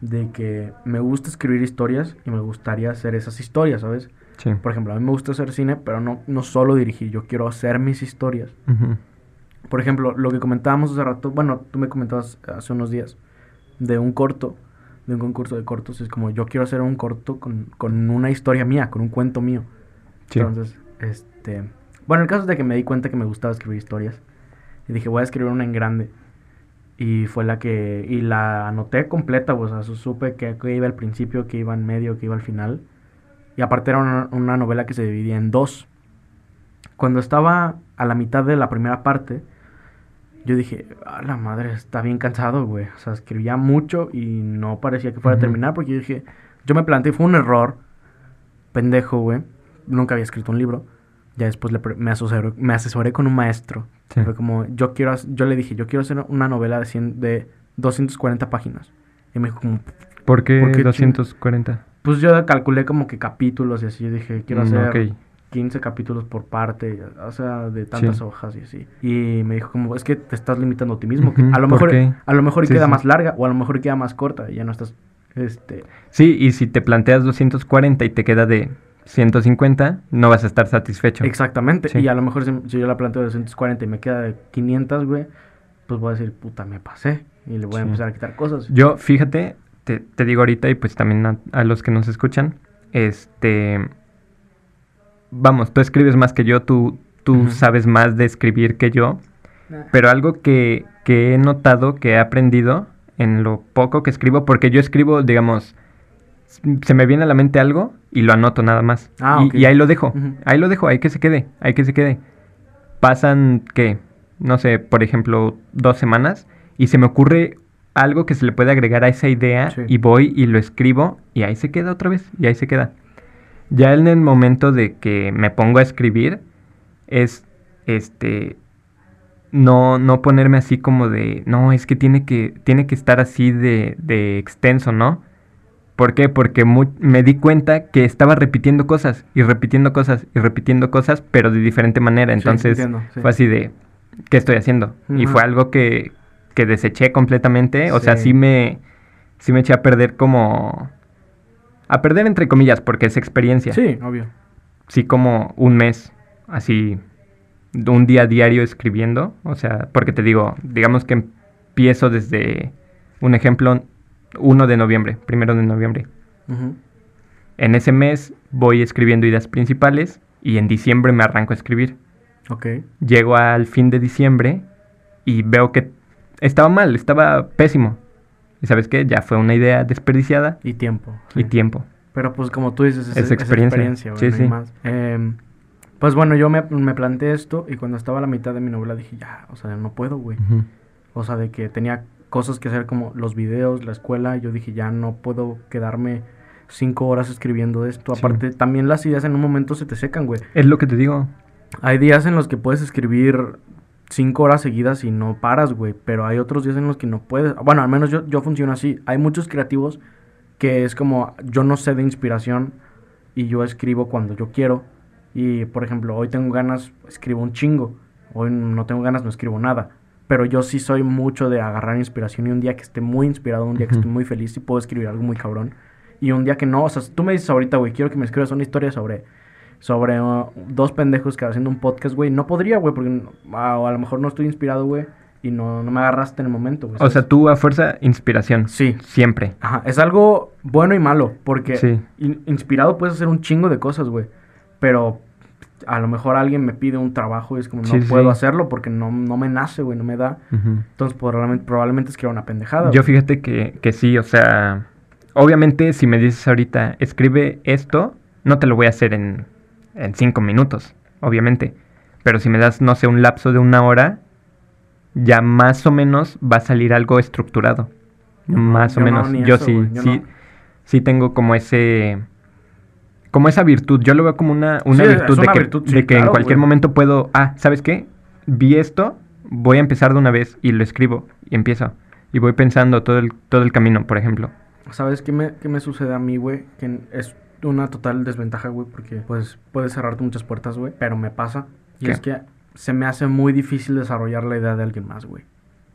de que me gusta escribir historias y me gustaría hacer esas historias, ¿sabes? Sí. Por ejemplo, a mí me gusta hacer cine, pero no, no solo dirigir, yo quiero hacer mis historias. Por ejemplo, lo que comentábamos hace rato, bueno, tú me comentabas hace unos días de un corto, de un concurso de cortos, es como yo quiero hacer un corto con, con una historia mía, con un cuento mío. Sí. Entonces, este, bueno, el caso es de que me di cuenta que me gustaba escribir historias Y dije, voy a escribir una en grande. Y fue la que... Y la anoté completa, o sea, supe que, que iba al principio, que iba en medio, que iba al final. Y aparte era una, una novela que se dividía en dos. Cuando estaba a la mitad de la primera parte, yo dije, a la madre, está bien cansado, güey. O sea, escribía mucho y no parecía que fuera a terminar porque yo dije, yo me planteé, fue un error, pendejo, güey. Nunca había escrito un libro. Ya después le me, asesoré, me asesoré con un maestro. Sí. Fue como, yo quiero, yo le dije, yo quiero hacer una novela de, 100 de 240 páginas. Y me dijo como, ¿Por qué ¿Por qué 240? pues yo calculé como que capítulos y así. Yo dije, quiero Mm, hacer ok. 15 capítulos por parte, o sea, de tantas Sí. hojas y así. Y me dijo como, es que te estás limitando a ti mismo. que Ujú, a lo ¿por mejor, qué? a lo mejor y Sí, queda sí. más larga o a lo mejor y queda más corta y ya no estás, este... Sí, y si te planteas 240 y te queda de 150, no vas a estar satisfecho. Exactamente. Y a lo mejor si, si yo la planteo de 240 y me queda de 500, güey, pues voy a decir, puta, me pasé. Y le voy a empezar a quitar cosas. Yo, fíjate, te, te digo ahorita y pues también a, a los que nos escuchan, este, vamos, tú escribes más que yo, tú, tú sabes más de escribir que yo, Nah. pero algo que, que he notado, que he aprendido en lo poco que escribo, porque yo escribo, digamos, se me viene a la mente algo y lo anoto nada más. Ah, y, y ahí lo dejo, ahí lo dejo, ahí que se quede, ahí que se quede. Pasan, ¿qué? No sé, por ejemplo, dos semanas y se me ocurre algo que se le puede agregar a esa idea Sí. y voy y lo escribo y ahí se queda otra vez y ahí se queda. Ya en el momento de que me pongo a escribir es este no no ponerme así como de no es que tiene que tiene que estar así de, de extenso, ¿no? ¿Por qué? Porque me di cuenta que estaba repitiendo cosas y repitiendo cosas y repitiendo cosas, pero de diferente manera. Sí, Entonces entiendo, sí. fue así de, ¿qué estoy haciendo? Y fue algo que, que deseché completamente. O sea, sí me, sí me eché a perder como... A perder entre comillas, porque es experiencia. Sí, obvio. Sí, como un mes, así, un día diario escribiendo. O sea, porque te digo, digamos que empiezo desde, un ejemplo, 1 de noviembre, primero de noviembre. En ese mes voy escribiendo ideas principales y en diciembre me arranco a escribir. Ok. Llego al fin de diciembre y veo que estaba mal, estaba pésimo. ¿Y sabes qué? Ya fue una idea desperdiciada Y tiempo. y tiempo. Pero pues como tú dices, es, Es es experiencia. experiencia, Sí, sí. más. Em, pues bueno, yo me, me planteé esto y cuando estaba a la mitad de mi novela dije, ya, o sea, no puedo, güey. O sea, de que tenía cosas que hacer como los videos, la escuela. Yo dije, ya no puedo quedarme cinco horas escribiendo esto. Sí. Aparte, también las ideas en un momento se te secan, güey. Es lo que te digo. Hay días en los que puedes escribir cinco horas seguidas y no paras, güey. Pero hay otros días en los que no puedes. Bueno, al menos yo, yo funciono así. Hay muchos creativos que es como, yo no sé de inspiración y yo escribo cuando yo quiero. Y, por ejemplo, hoy tengo ganas, escribo un chingo. Hoy no tengo ganas, no escribo nada. Pero yo sí soy mucho de agarrar inspiración y un día que esté muy inspirado, un día que esté muy feliz, sí puedo escribir algo muy cabrón. Y un día que no, o sea, tú me dices ahorita, güey, quiero que me escribas una historia sobre sobre uh, dos pendejos que haciendo un podcast, güey, no podría, güey, porque o a lo mejor no estoy inspirado, güey, y no, no me agarraste en el momento, güey. O sea, tú a fuerza, inspiración. Sí. Siempre. Ajá, es algo bueno y malo, porque Sí. in- inspirado puedes hacer un chingo de cosas, güey, pero a lo mejor alguien me pide un trabajo y es como, no Sí, sí. puedo hacerlo porque no, no me nace, güey, no me da. Entonces, probablemente, probablemente escriba una pendejada. Yo güey. fíjate que, que sí, o sea, obviamente si me dices ahorita, escribe esto, no te lo voy a hacer en, en cinco minutos, obviamente. Pero si me das, no sé, un lapso de una hora, ya más o menos va a salir algo estructurado. No, más o no, menos. yo eso, sí, yo sí, no. sí tengo como ese... Como esa virtud, yo lo veo como una, una Sí, virtud, de, que, virtud, sí, de que en cualquier momento puedo, ah, ¿sabes qué? Vi esto, voy a empezar de una vez y lo escribo y empiezo. Y voy pensando todo el, todo el camino, por ejemplo. ¿Sabes qué me, qué me sucede a mí, güey? Que es una total desventaja, güey, porque pues puedes cerrarte muchas puertas, güey, pero me pasa. Y ¿Qué? es que se me hace muy difícil desarrollar la idea de alguien más, güey.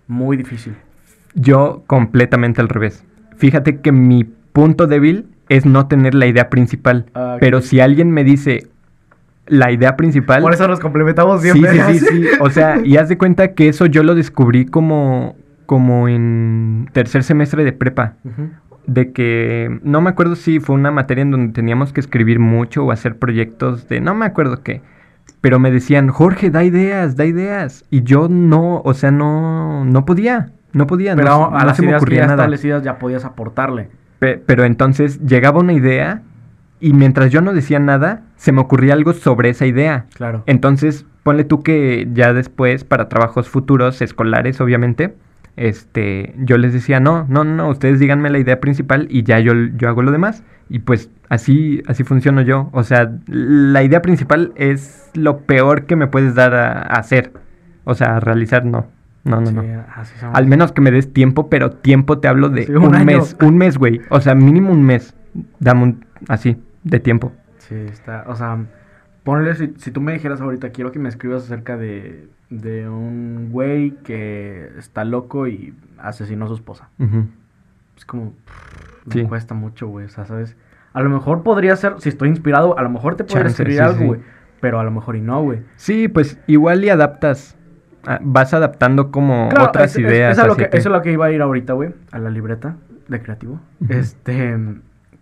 Muy difícil. Yo completamente al revés. Fíjate que mi punto débil es no tener la idea principal. Ah. Pero si alguien me dice la idea principal... Por eso nos complementamos Sí, siempre. sí, sí, sí. O sea, y haz de cuenta que eso yo lo descubrí como, como en tercer semestre de prepa. Ujú. De que no me acuerdo si fue una materia en donde teníamos que escribir mucho o hacer proyectos de no me acuerdo qué. pero me decían, Jorge, da ideas, da ideas. Y yo no, o sea, no, no podía, no podía. Pero no, a no las se me ideas ocurría ya nada. establecidas ya podías aportarle. Pe- pero entonces llegaba una idea y mientras yo no decía nada, se me ocurría algo sobre esa idea. Claro. Entonces, ponle tú que ya después, para trabajos futuros, escolares, obviamente, este, yo les decía, no, no, no, ustedes díganme la idea principal y ya yo, yo hago lo demás. Y pues así, así funciono yo. O sea, la idea principal es lo peor que me puedes dar a, a hacer. O sea, a realizar, no. No, no, Sí, no. Al menos que me des tiempo, pero tiempo te hablo de Sí, un mes. Un mes, güey. O sea, mínimo un mes. Dame un, así, de tiempo. Sí, está, o sea, ponle, si, si tú me dijeras ahorita, quiero que me escribas acerca de, de un güey que está loco y asesinó a su esposa. Es como, pff, me cuesta mucho, güey, o sea, ¿sabes? A lo mejor podría ser, si estoy inspirado, a lo mejor te podría escribir sí, algo, sí. güey, pero a lo mejor y no, güey. Sí, pues igual y adaptas. ah, Vas adaptando como Claro, otras es- ideas. es a lo que, eso es lo que iba a ir ahorita, güey, a la libreta de creativo. Este,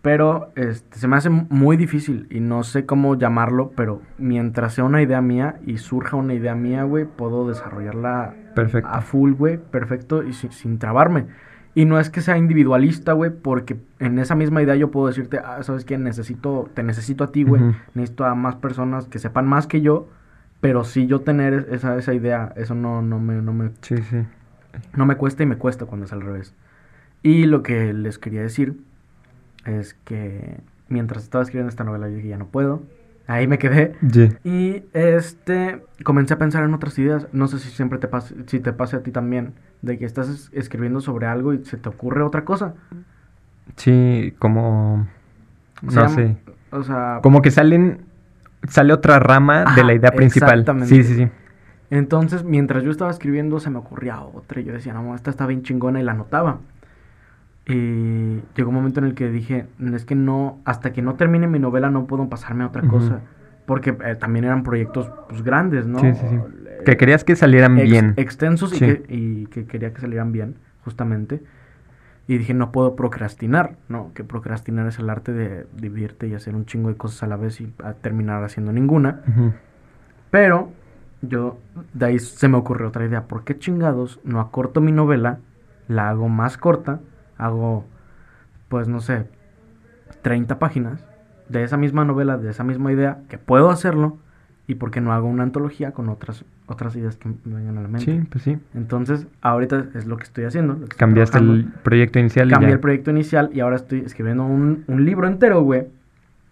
pero este, se me hace muy difícil y no sé cómo llamarlo, pero mientras sea una idea mía y surja una idea mía, güey, puedo desarrollarla Perfecto. a full, güey, perfecto y sin, sin trabarme. Y no es que sea individualista, güey, porque en esa misma idea yo puedo decirte, ah, ¿sabes qué? Necesito, te necesito a ti, güey. Ujú. Necesito a más personas que sepan más que yo, pero sí yo tener es- esa, esa idea, eso no, no, me, no, me, Sí, sí. no me cuesta y me cuesta cuando es al revés. Y lo que les quería decir es que mientras estaba escribiendo esta novela yo dije, ya no puedo. Ahí me quedé. Y este comencé a pensar en otras ideas. No sé si siempre te pase, si te pase a ti también, de que estás es- escribiendo sobre algo y se te ocurre otra cosa. Sí, como. Se No llama- sé. O sea, Como que salen. Sale otra rama de la idea principal. exactamente. Sí, sí, sí. entonces mientras yo estaba escribiendo se me ocurría otra y yo decía, no, esta está bien chingona y la anotaba. Y llegó un momento en el que dije, es que no, hasta que no termine mi novela no puedo pasarme a otra cosa. Porque eh, también eran proyectos pues, grandes, ¿no? Sí, sí, sí. Eh, Que querías que salieran ex- bien. extensos y, que, y que quería que salieran bien, justamente. Y dije, no puedo procrastinar, ¿no? Que procrastinar es el arte de dividirte y hacer un chingo de cosas a la vez y a terminar haciendo ninguna. Pero yo, de ahí se me ocurrió otra idea. ¿Por qué chingados no acorto mi novela, la hago más corta, hago, pues no sé, 30 páginas de esa misma novela, de esa misma idea, que puedo hacerlo, y por qué no hago una antología con otras, otras ideas que me vengan a la mente? Sí, pues sí. Entonces, ahorita es lo que estoy haciendo. que estoy Cambiaste el proyecto inicial y Cambié ya. el proyecto inicial y ahora estoy escribiendo un, un libro entero, güey.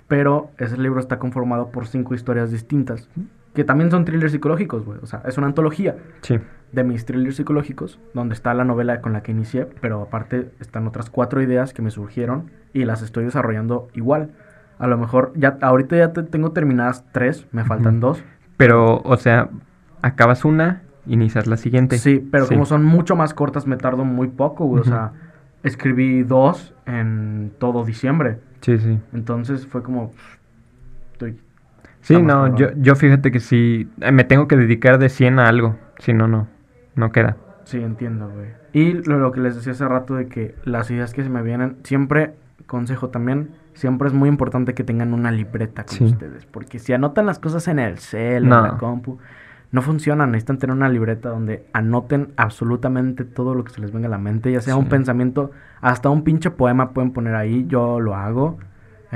Pero ese libro está conformado por cinco historias distintas. Que también son thrillers psicológicos, güey. O sea, es una antología Sí. De mis thrillers psicológicos, donde está la novela con la que inicié, pero aparte están otras cuatro ideas que me surgieron y las estoy desarrollando igual. A lo mejor ya ahorita ya te- tengo terminadas tres, me faltan dos. Pero, o sea, acabas una, inicias la siguiente. Sí, pero Sí. como son mucho más cortas, me tardo muy poco, güey. O sea, escribí dos en todo diciembre. Sí, sí. Entonces fue como. Estoy. Sí, no, yo, yo fíjate que sí, eh, me tengo que dedicar de 100 a algo, si no, no, no queda. Sí, entiendo, güey. Y lo, lo que les decía hace rato de que las ideas que se me vienen, siempre, consejo también, siempre es muy importante que tengan una libreta con Sí. ustedes. Porque si anotan las cosas en el cel, No. en la compu, no funcionan. Necesitan tener una libreta donde anoten absolutamente todo lo que se les venga a la mente, ya sea un pensamiento, hasta un pinche poema pueden poner ahí, yo lo hago.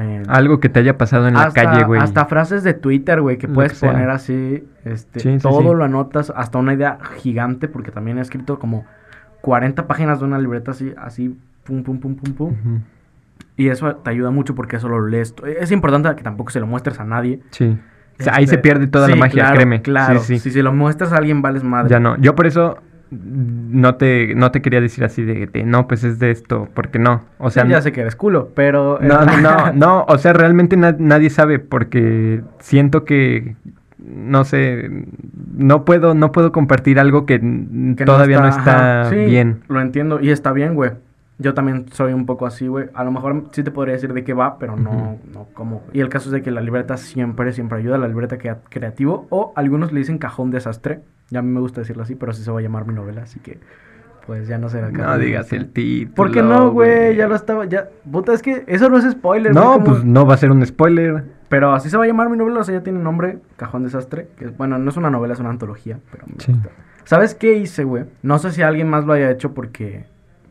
Eh, Algo que te haya pasado en la calle, güey. Hasta frases de Twitter, güey, que Lo puedes que poner así, este, Sí, todo sí. lo anotas, hasta una idea gigante, porque también he escrito como 40 páginas de una libreta así, así, pum, pum, pum, pum, pum. Y eso te ayuda mucho porque eso lo lees. Es importante que tampoco se lo muestres a nadie. Sí. O sea, ahí Este, se pierde toda la magia, claro, créeme. Claro, Sí, sí. si se lo muestras a alguien, vales madre. Ya no. Yo por eso no te, no te quería decir así de, de, no, pues es de esto, porque no. O sea, Sí, ya sé que eres culo, pero... No, no, no, no, o sea, realmente na- nadie sabe porque siento que, no sé, no puedo, no puedo compartir algo que, que todavía no está. Sí, bien. Lo entiendo y está bien, güey. Yo también soy un poco así, güey. A lo mejor sí te podría decir de qué va, pero no, no cómo. Y el caso es de que la libreta siempre, siempre ayuda. La libreta crea- creativo o algunos le dicen cajón desastre. Ya a mí me gusta decirlo así, pero así se va a llamar mi novela, así que pues ya no será No digas el título. ¿Por qué no, güey? Ya lo estaba, ya... Puta, es que eso no es spoiler, güey, No, pues no va a ser un spoiler. Pero así se va a llamar mi novela, o sea, ya tiene nombre, Cajón Desastre. Que, bueno, no es una novela, es una antología, pero me Sí. gusta. ¿Sabes qué hice, güey? No sé si alguien más lo haya hecho porque,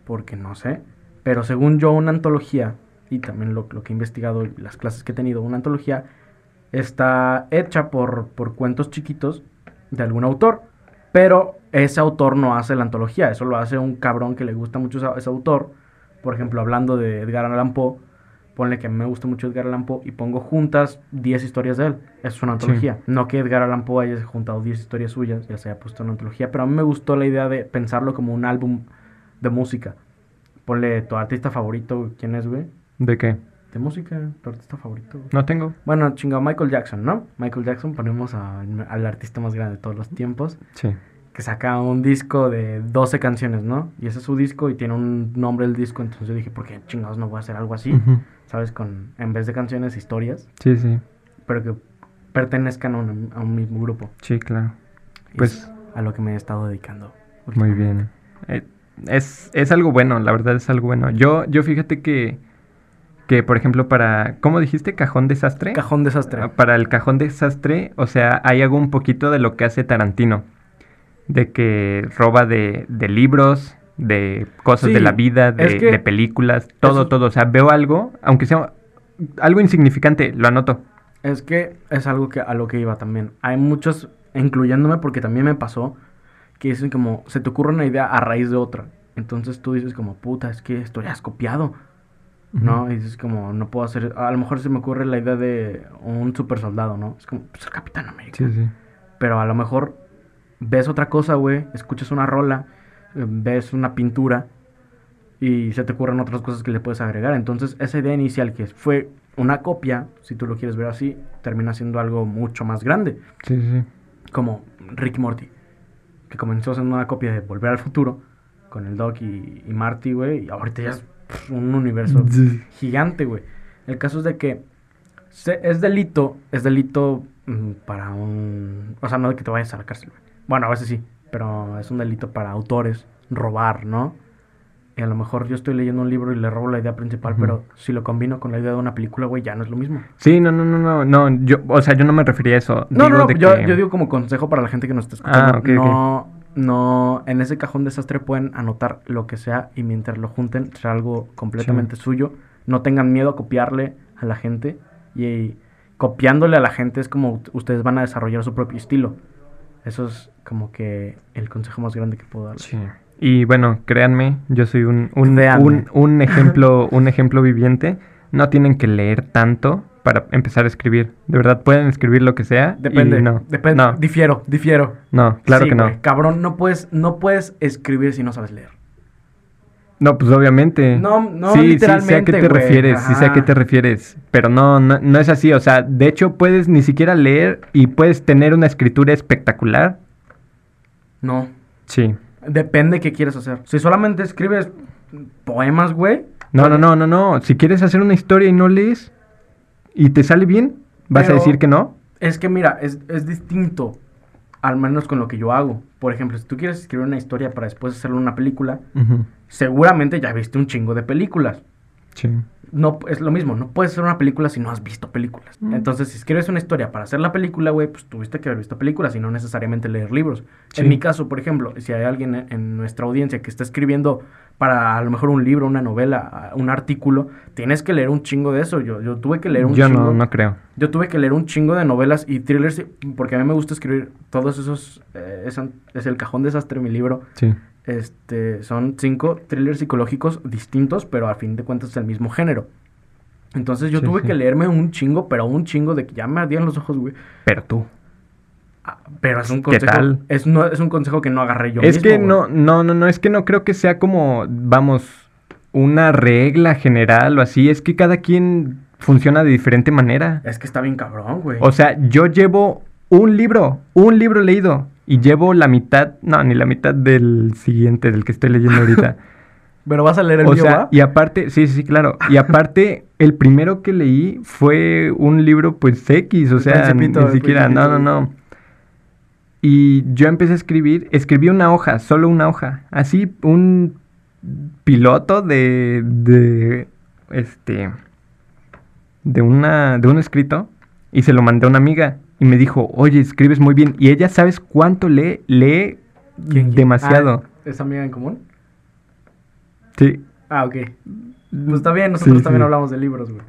porque no sé. Pero según yo, una antología, y también lo, lo que he investigado y las clases que he tenido, una antología está hecha por, por cuentos chiquitos de algún autor. Pero ese autor no hace la antología, eso lo hace un cabrón que le gusta mucho esa- ese autor. Por ejemplo, hablando de Edgar Allan Poe, ponle que me gusta mucho Edgar Allan Poe y pongo juntas 10 historias de él. Eso es una antología. No que Edgar Allan Poe haya juntado 10 historias suyas, ya se haya puesto una antología, pero a mí me gustó la idea de pensarlo como un álbum de música. Ponle tu artista favorito, ¿quién es, güey? ¿De qué? De música, tu artista favorito. No tengo. Bueno, chingado, Michael Jackson, ¿no? Michael Jackson ponemos a- al artista más grande de todos los tiempos Sí. que saca un disco de 12 canciones, ¿no? Y ese es su disco y tiene un nombre el disco, entonces yo dije, ¿por qué chingados no voy a hacer algo así? ¿Sabes? Con, en vez de canciones, historias, Sí, sí. pero que pertenezcan a un, a un mismo grupo. Sí, claro. Y Pues- es a lo que me he estado dedicando. Muy bien. Eh, es, es algo bueno, la verdad es algo bueno. Yo, yo fíjate que, que, por ejemplo, para, ¿cómo dijiste? ¿Cajón desastre? Cajón desastre. Ah, Para el cajón desastre, o sea, ahí hago un poquito de lo que hace Tarantino. De que roba de, de libros, de cosas de la vida, de, es que de películas, todo, todo. O sea, veo algo, aunque sea algo insignificante, lo anoto. Es que es algo que a lo que iba también. Hay muchos, incluyéndome, porque también me pasó, que dicen como, se te ocurre una idea a raíz de otra. Entonces tú dices como, puta, es que esto ya has copiado. ¿No? Y dices como, no puedo hacer, a lo mejor se me ocurre la idea de un super soldado, ¿no? Es como, pues el Capitán América. Sí, sí. Pero a lo mejor ves otra cosa, güey, escuchas una rola, eh, ves una pintura y se te ocurren otras cosas que le puedes agregar. Entonces esa idea inicial que fue una copia, si tú lo quieres ver así, termina siendo algo mucho más grande. Sí, sí. Como Rick y Morty, que comenzó siendo una copia de Volver al Futuro con el Doc y, y Marty, güey, y ahorita ya es un universo Sí. gigante, güey. El caso es de que se- es delito, es delito mm, para un... O sea, no de que te vayas a la cárcel, güey. Bueno, a veces sí, pero es un delito para autores robar, ¿no? Y a lo mejor yo estoy leyendo un libro y le robo la idea principal, pero si lo combino con la idea de una película, güey, ya no es lo mismo. Sí, no, no, no, no, no, yo, o sea, yo no me refería a eso. No, Digo no, no, yo, que- yo digo como consejo para la gente que nos está escuchando. Ah, ok, ok. no, no, en ese cajón desastre pueden anotar lo que sea y mientras lo junten será algo completamente suyo. No tengan miedo a copiarle a la gente y, copiándole a la gente es como ustedes van a desarrollar su propio estilo. Eso es como que el consejo más grande que puedo dar. Sí. Y bueno, créanme, yo soy un, un, un ejemplo, un ejemplo viviente. No tienen que leer tanto para empezar a escribir. De verdad, pueden escribir lo que sea. y Depende, no, depende, no, difiero, difiero. no, claro Sí, que no. Cabrón, no puedes, no puedes escribir si no sabes leer. No, pues obviamente. No, no sí, Sí, sé a literalmente, qué te refieres, sí sé a qué ajá. te refieres. Pero no, no, no es así. O sea, de hecho, puedes ni siquiera leer y puedes tener una escritura espectacular. No, Sí. Depende qué quieres hacer. Si solamente escribes poemas, güey. No, no, no, no, no. Si quieres hacer una historia y no lees y te sale bien, ¿vas Pero- a decir que no? Es que mira, es, es distinto. Al menos con lo que yo hago. Por ejemplo, si tú quieres escribir una historia para después hacerle una película, seguramente ya viste un chingo de películas. Sí. No, es lo mismo, no puedes hacer una película si no has visto películas. Mm. Entonces, si escribes una historia para hacer la película, güey, pues tuviste que haber visto películas y no necesariamente leer libros. Sí. En mi caso, por ejemplo, si hay alguien en, nuestra audiencia que está escribiendo para a lo mejor un libro, una novela, un artículo, tienes que leer un chingo de eso. Yo, yo tuve que leer un Yo chingo. no, no creo. Yo tuve que leer un chingo de novelas y thrillers porque a mí me gusta escribir todos esos. eh, es, es el cajón desastre mi libro. Sí. Este, son cinco thrillers psicológicos distintos, pero al fin de cuentas es el mismo género. Entonces yo Sí, tuve sí. que leerme un chingo, pero un chingo de que ya me ardían los ojos, güey. Pero tú. Ah, Pero es un ¿Qué consejo. tal? Es, no, es un consejo que no agarré yo es mismo, que güey. no, no, no, no, es que no creo que sea como, vamos, una regla general o así. Es que cada quien funciona de diferente manera. Es que está bien cabrón, güey. O sea, yo llevo un libro, un libro leído. Y llevo la mitad, no, ni la mitad del siguiente, del que estoy leyendo ahorita. pero vas a leer el o mío, sea, ¿va? y aparte, sí, sí, claro. Y aparte, el primero que leí fue un libro, pues, X, o sea, ni, ni siquiera, no, no, no. Y yo empecé a escribir, escribí una hoja, solo una hoja, así un piloto de, de, este, de una, de un escrito y se lo mandé a una amiga y me dijo, oye, escribes muy bien. Y ella, ¿sabes cuánto lee? Lee demasiado. Ah, ¿Es amiga en común? Sí. Ah, ok. Pues está bien, nosotros Sí, también sí. hablamos de libros, güey.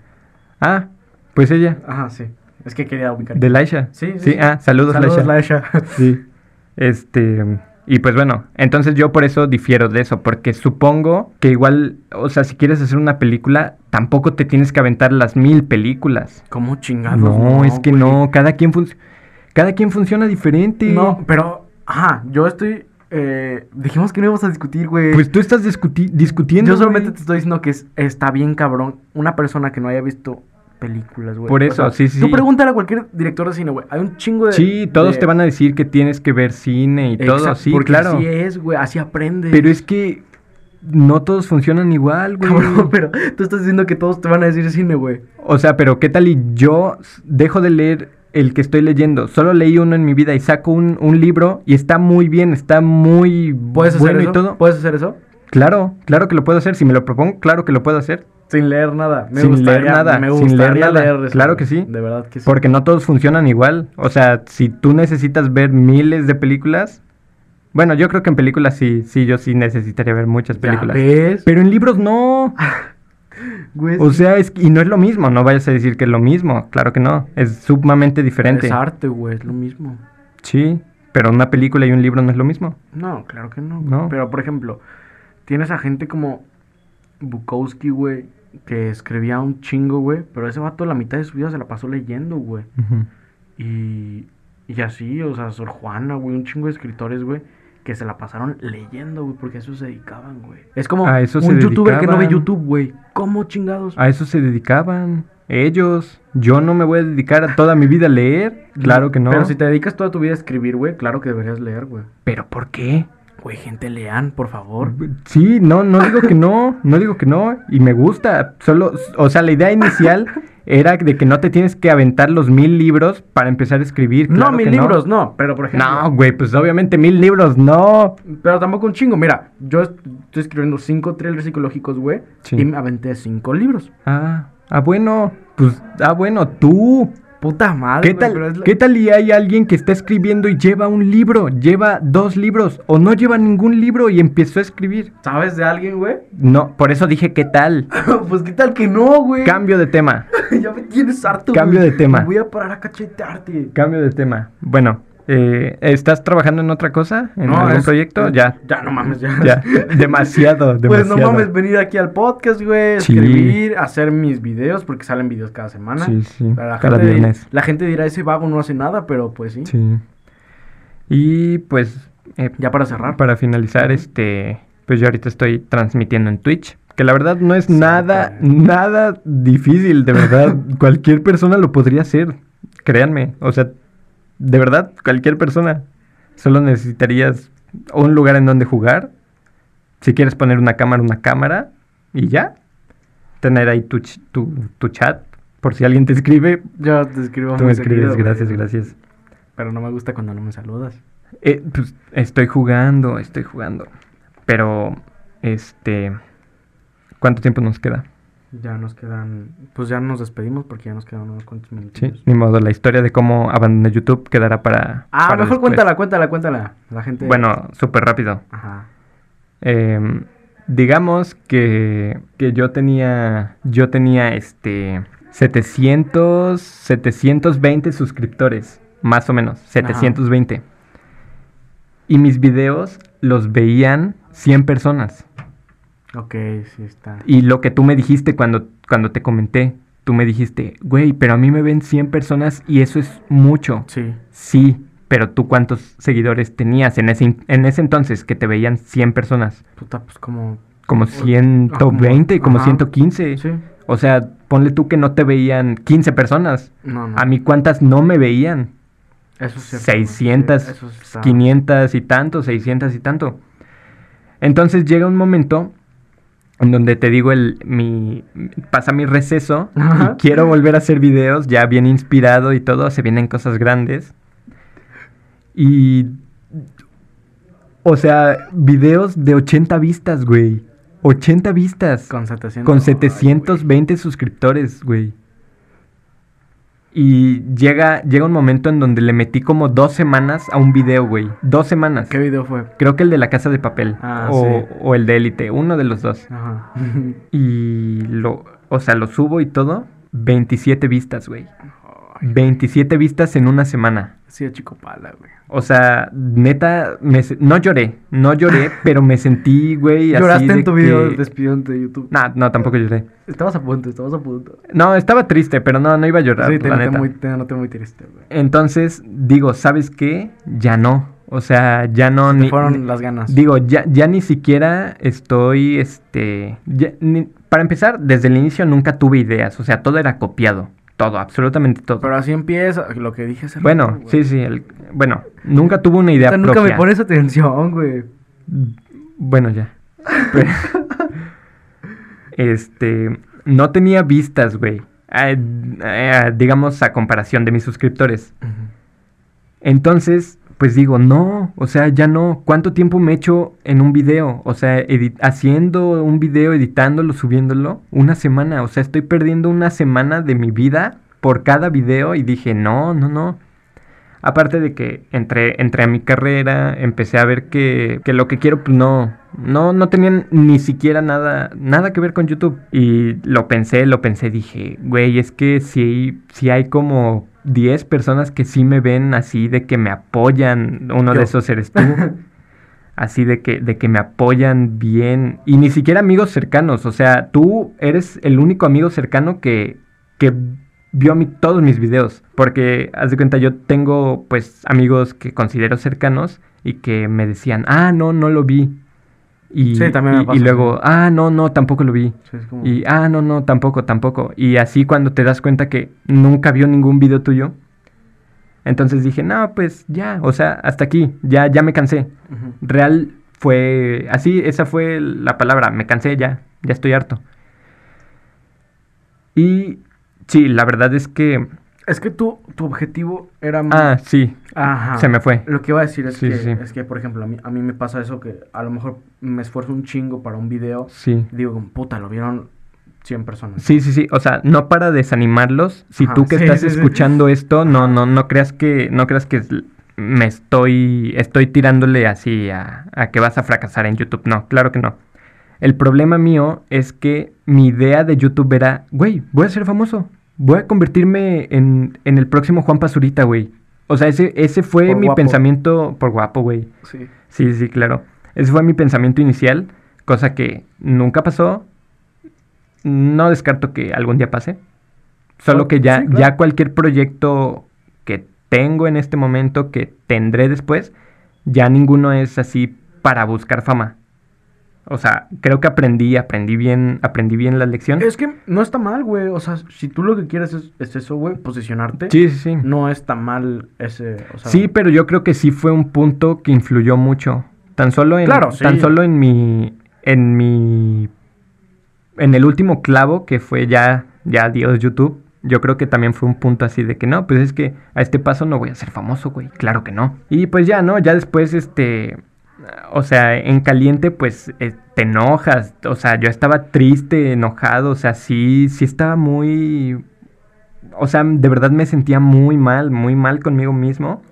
Ah, pues ella, Ajá, sí. Es que quería ubicar. de Laisha. Sí, sí, sí. ah, saludos, Saludos, Laisha. Laisha. Sí. Este, y pues bueno, entonces yo por eso difiero de eso, porque supongo que igual, o sea, si quieres hacer una película, tampoco te tienes que aventar las mil películas. ¿Cómo chingados? No, es que güey. no, cada quien, cada quien funciona diferente. No, pero, ajá, yo estoy. Eh, dijimos que no íbamos a discutir, güey. Pues tú estás discuti- discutiendo. yo solamente güey. te estoy diciendo que es- está bien cabrón una persona que no haya visto películas, güey. Por O eso, sea, sí, sí, Tú pregúntale a cualquier director de cine, güey. Hay un chingo de. Sí, todos de- te van a decir que tienes que ver cine y todo, Exacto, sí, porque claro. Así es, güey, así aprende. Pero es que no todos funcionan igual, güey. Cabrón, pero tú estás diciendo que todos te van a decir cine, güey. O sea, pero ¿qué tal y yo dejo de leer el que estoy leyendo? Solo leí uno en mi vida y saco un, un libro y está muy bien, está muy ¿Puedes hacer bueno eso? y todo. ¿Puedes hacer eso? Claro, claro que lo puedo hacer. Si me lo propongo, claro que lo puedo hacer. Sin leer nada. Me Sin gustaría, leer nada, Me sin leer gustaría nada. leer eso, Claro que sí. De verdad que sí. Porque no todos funcionan igual. O sea, si tú necesitas ver miles de películas. Bueno, yo creo que en películas sí, sí, yo sí necesitaría ver muchas ¿Ya películas. ves? Pero en libros no. Güey, O sea, es, y no es lo mismo, no vayas a decir que es lo mismo, claro que no, es sumamente diferente. Es arte, güey, es lo mismo. Sí, pero una película y un libro no es lo mismo. No, claro que no. No. Pero, por ejemplo, tienes a gente como Bukowski, güey, que escribía un chingo, güey, pero ese vato la mitad de su vida se la pasó leyendo, güey. Y, y así, o sea, Sor Juana, güey, un chingo de escritores, güey, que se la pasaron leyendo, güey, porque a eso se dedicaban, güey. Es como A eso un se youtuber que no ve. YouTube, güey. ¿Cómo chingados? A eso se dedicaban ellos. Yo no me voy a dedicar a toda mi vida a leer, claro que no. Pero si te dedicas toda tu vida a escribir, güey, claro que deberías leer, güey. ¿Pero por qué? Güey, gente, lean, por favor. Sí, no, no digo que no, no digo que no, y me gusta, solo, o sea, la idea inicial era de que no te tienes que aventar los mil libros para empezar a escribir. no, mil que libros, no, pero por ejemplo... No, güey, pues obviamente mil libros, no. Pero tampoco un chingo. Mira, yo est- estoy escribiendo cinco thrillers psicológicos, güey. Sí. Y me aventé cinco libros. Ah, ah, bueno, pues, ah, bueno, tú. Puta madre. ¿Qué güey, pero es tal, la- ¿Qué tal y hay alguien que está escribiendo y lleva un libro, lleva dos libros, o no lleva ningún libro y empezó a escribir? ¿Sabes de alguien, güey? No, por eso dije qué tal. pues qué tal que no, güey. Cambio de tema, ya me tienes harto, Cambio de tema. Me Voy a parar a cachetearte. cambio de tema. Bueno, eh, ¿estás trabajando en otra cosa? ¿En algún es- proyecto? es- Ya. Ya, no mames, ya. Ya, demasiado, demasiado. Pues no mames, venir aquí al podcast, güey, Sí. escribir, hacer mis videos, porque salen videos cada semana. Sí, sí, La cada gente, viernes. La gente dirá, ese vago no hace nada, pero pues sí. Sí. Y pues, eh, Ya para cerrar. para finalizar, este, pues yo ahorita estoy transmitiendo en Twitch. Que la verdad no es nada, nada difícil, de verdad. cualquier persona lo podría hacer. Créanme. O sea, de verdad, cualquier persona. Solo necesitarías un lugar en donde jugar. Si quieres poner una cámara, una cámara. Y ya. Tener ahí tu, tu, tu chat. Por si alguien te escribe, Yo te escribo tú muy me escribes. seguido, güey. gracias, gracias. Pero no me gusta cuando no me saludas. Eh, pues estoy jugando, estoy jugando. Pero, este. ¿Cuánto tiempo nos queda? Ya nos quedan, pues ya nos despedimos porque ya nos quedan unos cuantos minutos. Sí, ni modo, la historia de cómo abandoné YouTube quedará para. Ah, para mejor después. cuéntala, cuéntala, cuéntala. La gente. Bueno, súper rápido. Ajá. Em, digamos que, que yo tenía. Yo tenía este. 700. 720 suscriptores. Más o menos. 720. Y mis videos los veían 100 personas. Ok, sí está. Y lo que tú me dijiste cuando, cuando te comenté, tú me dijiste, güey, pero a mí me ven 100 personas y eso es mucho. Sí. Sí, pero tú cuántos seguidores tenías en ese, en ese entonces que te veían 100 personas? Puta, pues como. Como 120, como ajá. 115. Sí. O sea, ponle tú que no te veían 15 personas. No, no. A mí cuántas no me veían. Eso es cierto. güey. 600, Sí, eso está- 500 y tanto, 600 y tanto. Entonces llega un momento en donde te digo el mi pasa mi receso Ajá. y quiero volver a hacer videos ya bien inspirado y todo, se vienen cosas grandes. Y... O sea, videos de 80 vistas, güey. 80 vistas. Con 700. Con Ay, 720 suscriptores, güey. Y llega, llega un momento en donde le metí como dos semanas a un video, güey. Dos semanas. ¿Qué video fue? Creo que el de la casa de papel. Ah, o, sí. o el de élite, uno de los dos. Ajá. Y lo, o sea, lo subo y todo. 27 vistas, güey. 27 vistas en una semana. Sí, chico pala, güey. O sea, neta, me se- no lloré, no lloré, pero me sentí, güey, así ¿Lloraste de en tu video que- despidiente de YouTube? No, no, tampoco lloré. Estabas a punto, estabas a punto. No, estaba triste, pero no, no iba a llorar, sí, te la noté neta. muy, te noté muy triste, güey. Entonces, digo, ¿sabes qué? Ya no. O sea, ya no Te ni... fueron las ganas. Digo, ya, ya ni siquiera estoy, este... ya ni- para empezar, desde el inicio nunca tuve ideas. O sea, todo era copiado. Todo, absolutamente todo. Pero así empieza, lo que dije hace bueno, rato, sí, sí. el- bueno, nunca tuve una idea Neta, Nunca propia. me pones atención, güey. Bueno, ya. Pero- este, no tenía vistas, güey. Eh, digamos a comparación de mis suscriptores. Entonces, pues digo, no, o sea, ya no. ¿Cuánto tiempo me echo en un video? O sea, haciendo un video, editándolo, subiéndolo, una semana. O sea, estoy perdiendo una semana de mi vida por cada video y dije, no, no, no. Aparte de que entré, entré a mi carrera, empecé a ver que, que lo que quiero, pues no, no, no tenían ni siquiera nada, nada que ver con YouTube. Y lo pensé, lo pensé, dije, güey, es que si, si hay como 10 personas que sí me ven así, de que me apoyan, uno Yo. de esos eres tú. así de que, de que me apoyan bien. Y ni siquiera amigos cercanos, o sea, tú eres el único amigo cercano que, que vio mi, todos mis videos. Porque, haz de cuenta, yo tengo pues amigos que considero cercanos y que me decían, ah, no, no lo vi. Y, Sí, también me y- y pasa, luego, ah, no, no, tampoco lo vi. Sí, es como... Y, ah, no, no, tampoco, tampoco. Y así cuando te das cuenta que nunca vio ningún video tuyo, entonces dije, no, pues ya, o sea, hasta aquí, ya, ya me cansé. Real fue, así, esa fue la palabra, me cansé ya, ya estoy harto. Y sí, la verdad es que, Es que tu, tu objetivo era... ah, sí, Ajá. se me fue. Lo que iba a decir es, Sí, que, sí, es que, por ejemplo, a mí, a mí me pasa eso que a lo mejor me esfuerzo un chingo para un video. Sí. Digo, puta, lo vieron 100 personas. Sí, sí, sí, o sea, no para desanimarlos. Si Ajá, tú que sí, estás escuchando esto, no, no, no creas que, no creas que me estoy, estoy tirándole así a, a que vas a fracasar en YouTube. No, claro que no. El problema mío es que mi idea de YouTube era, güey, voy a ser famoso. Voy a convertirme en, en el próximo Juan Pazurita, güey. O sea, ese, ese fue Por mi guapo. pensamiento por guapo, güey. Sí. Sí, sí, claro. Ese fue mi pensamiento inicial, cosa que nunca pasó. No descarto que algún día pase. Solo Oh, que ya, sí, claro. ya cualquier proyecto que tengo en este momento, que tendré después, ya ninguno es así para buscar fama. O sea, creo que aprendí, aprendí bien, aprendí bien la lección. Es que no está mal, güey. O sea, si tú lo que quieres es, es eso, güey, posicionarte. Sí, sí, sí. No está mal ese... O sea, Sí, pero yo creo que sí fue un punto que influyó mucho. Tan solo en, Claro, sí. tan solo en mi, en mi, en el último clavo que fue ya, ya adiós YouTube. Yo creo que también fue un punto así de que no, pues es que a este paso no voy a ser famoso, güey. Claro que no. Y pues ya, ¿no? Ya después, este, o sea, en caliente, pues eh, te enojas. O sea, yo estaba triste, enojado. O sea, sí, sí estaba muy, o sea, de verdad me sentía muy mal, muy mal conmigo mismo.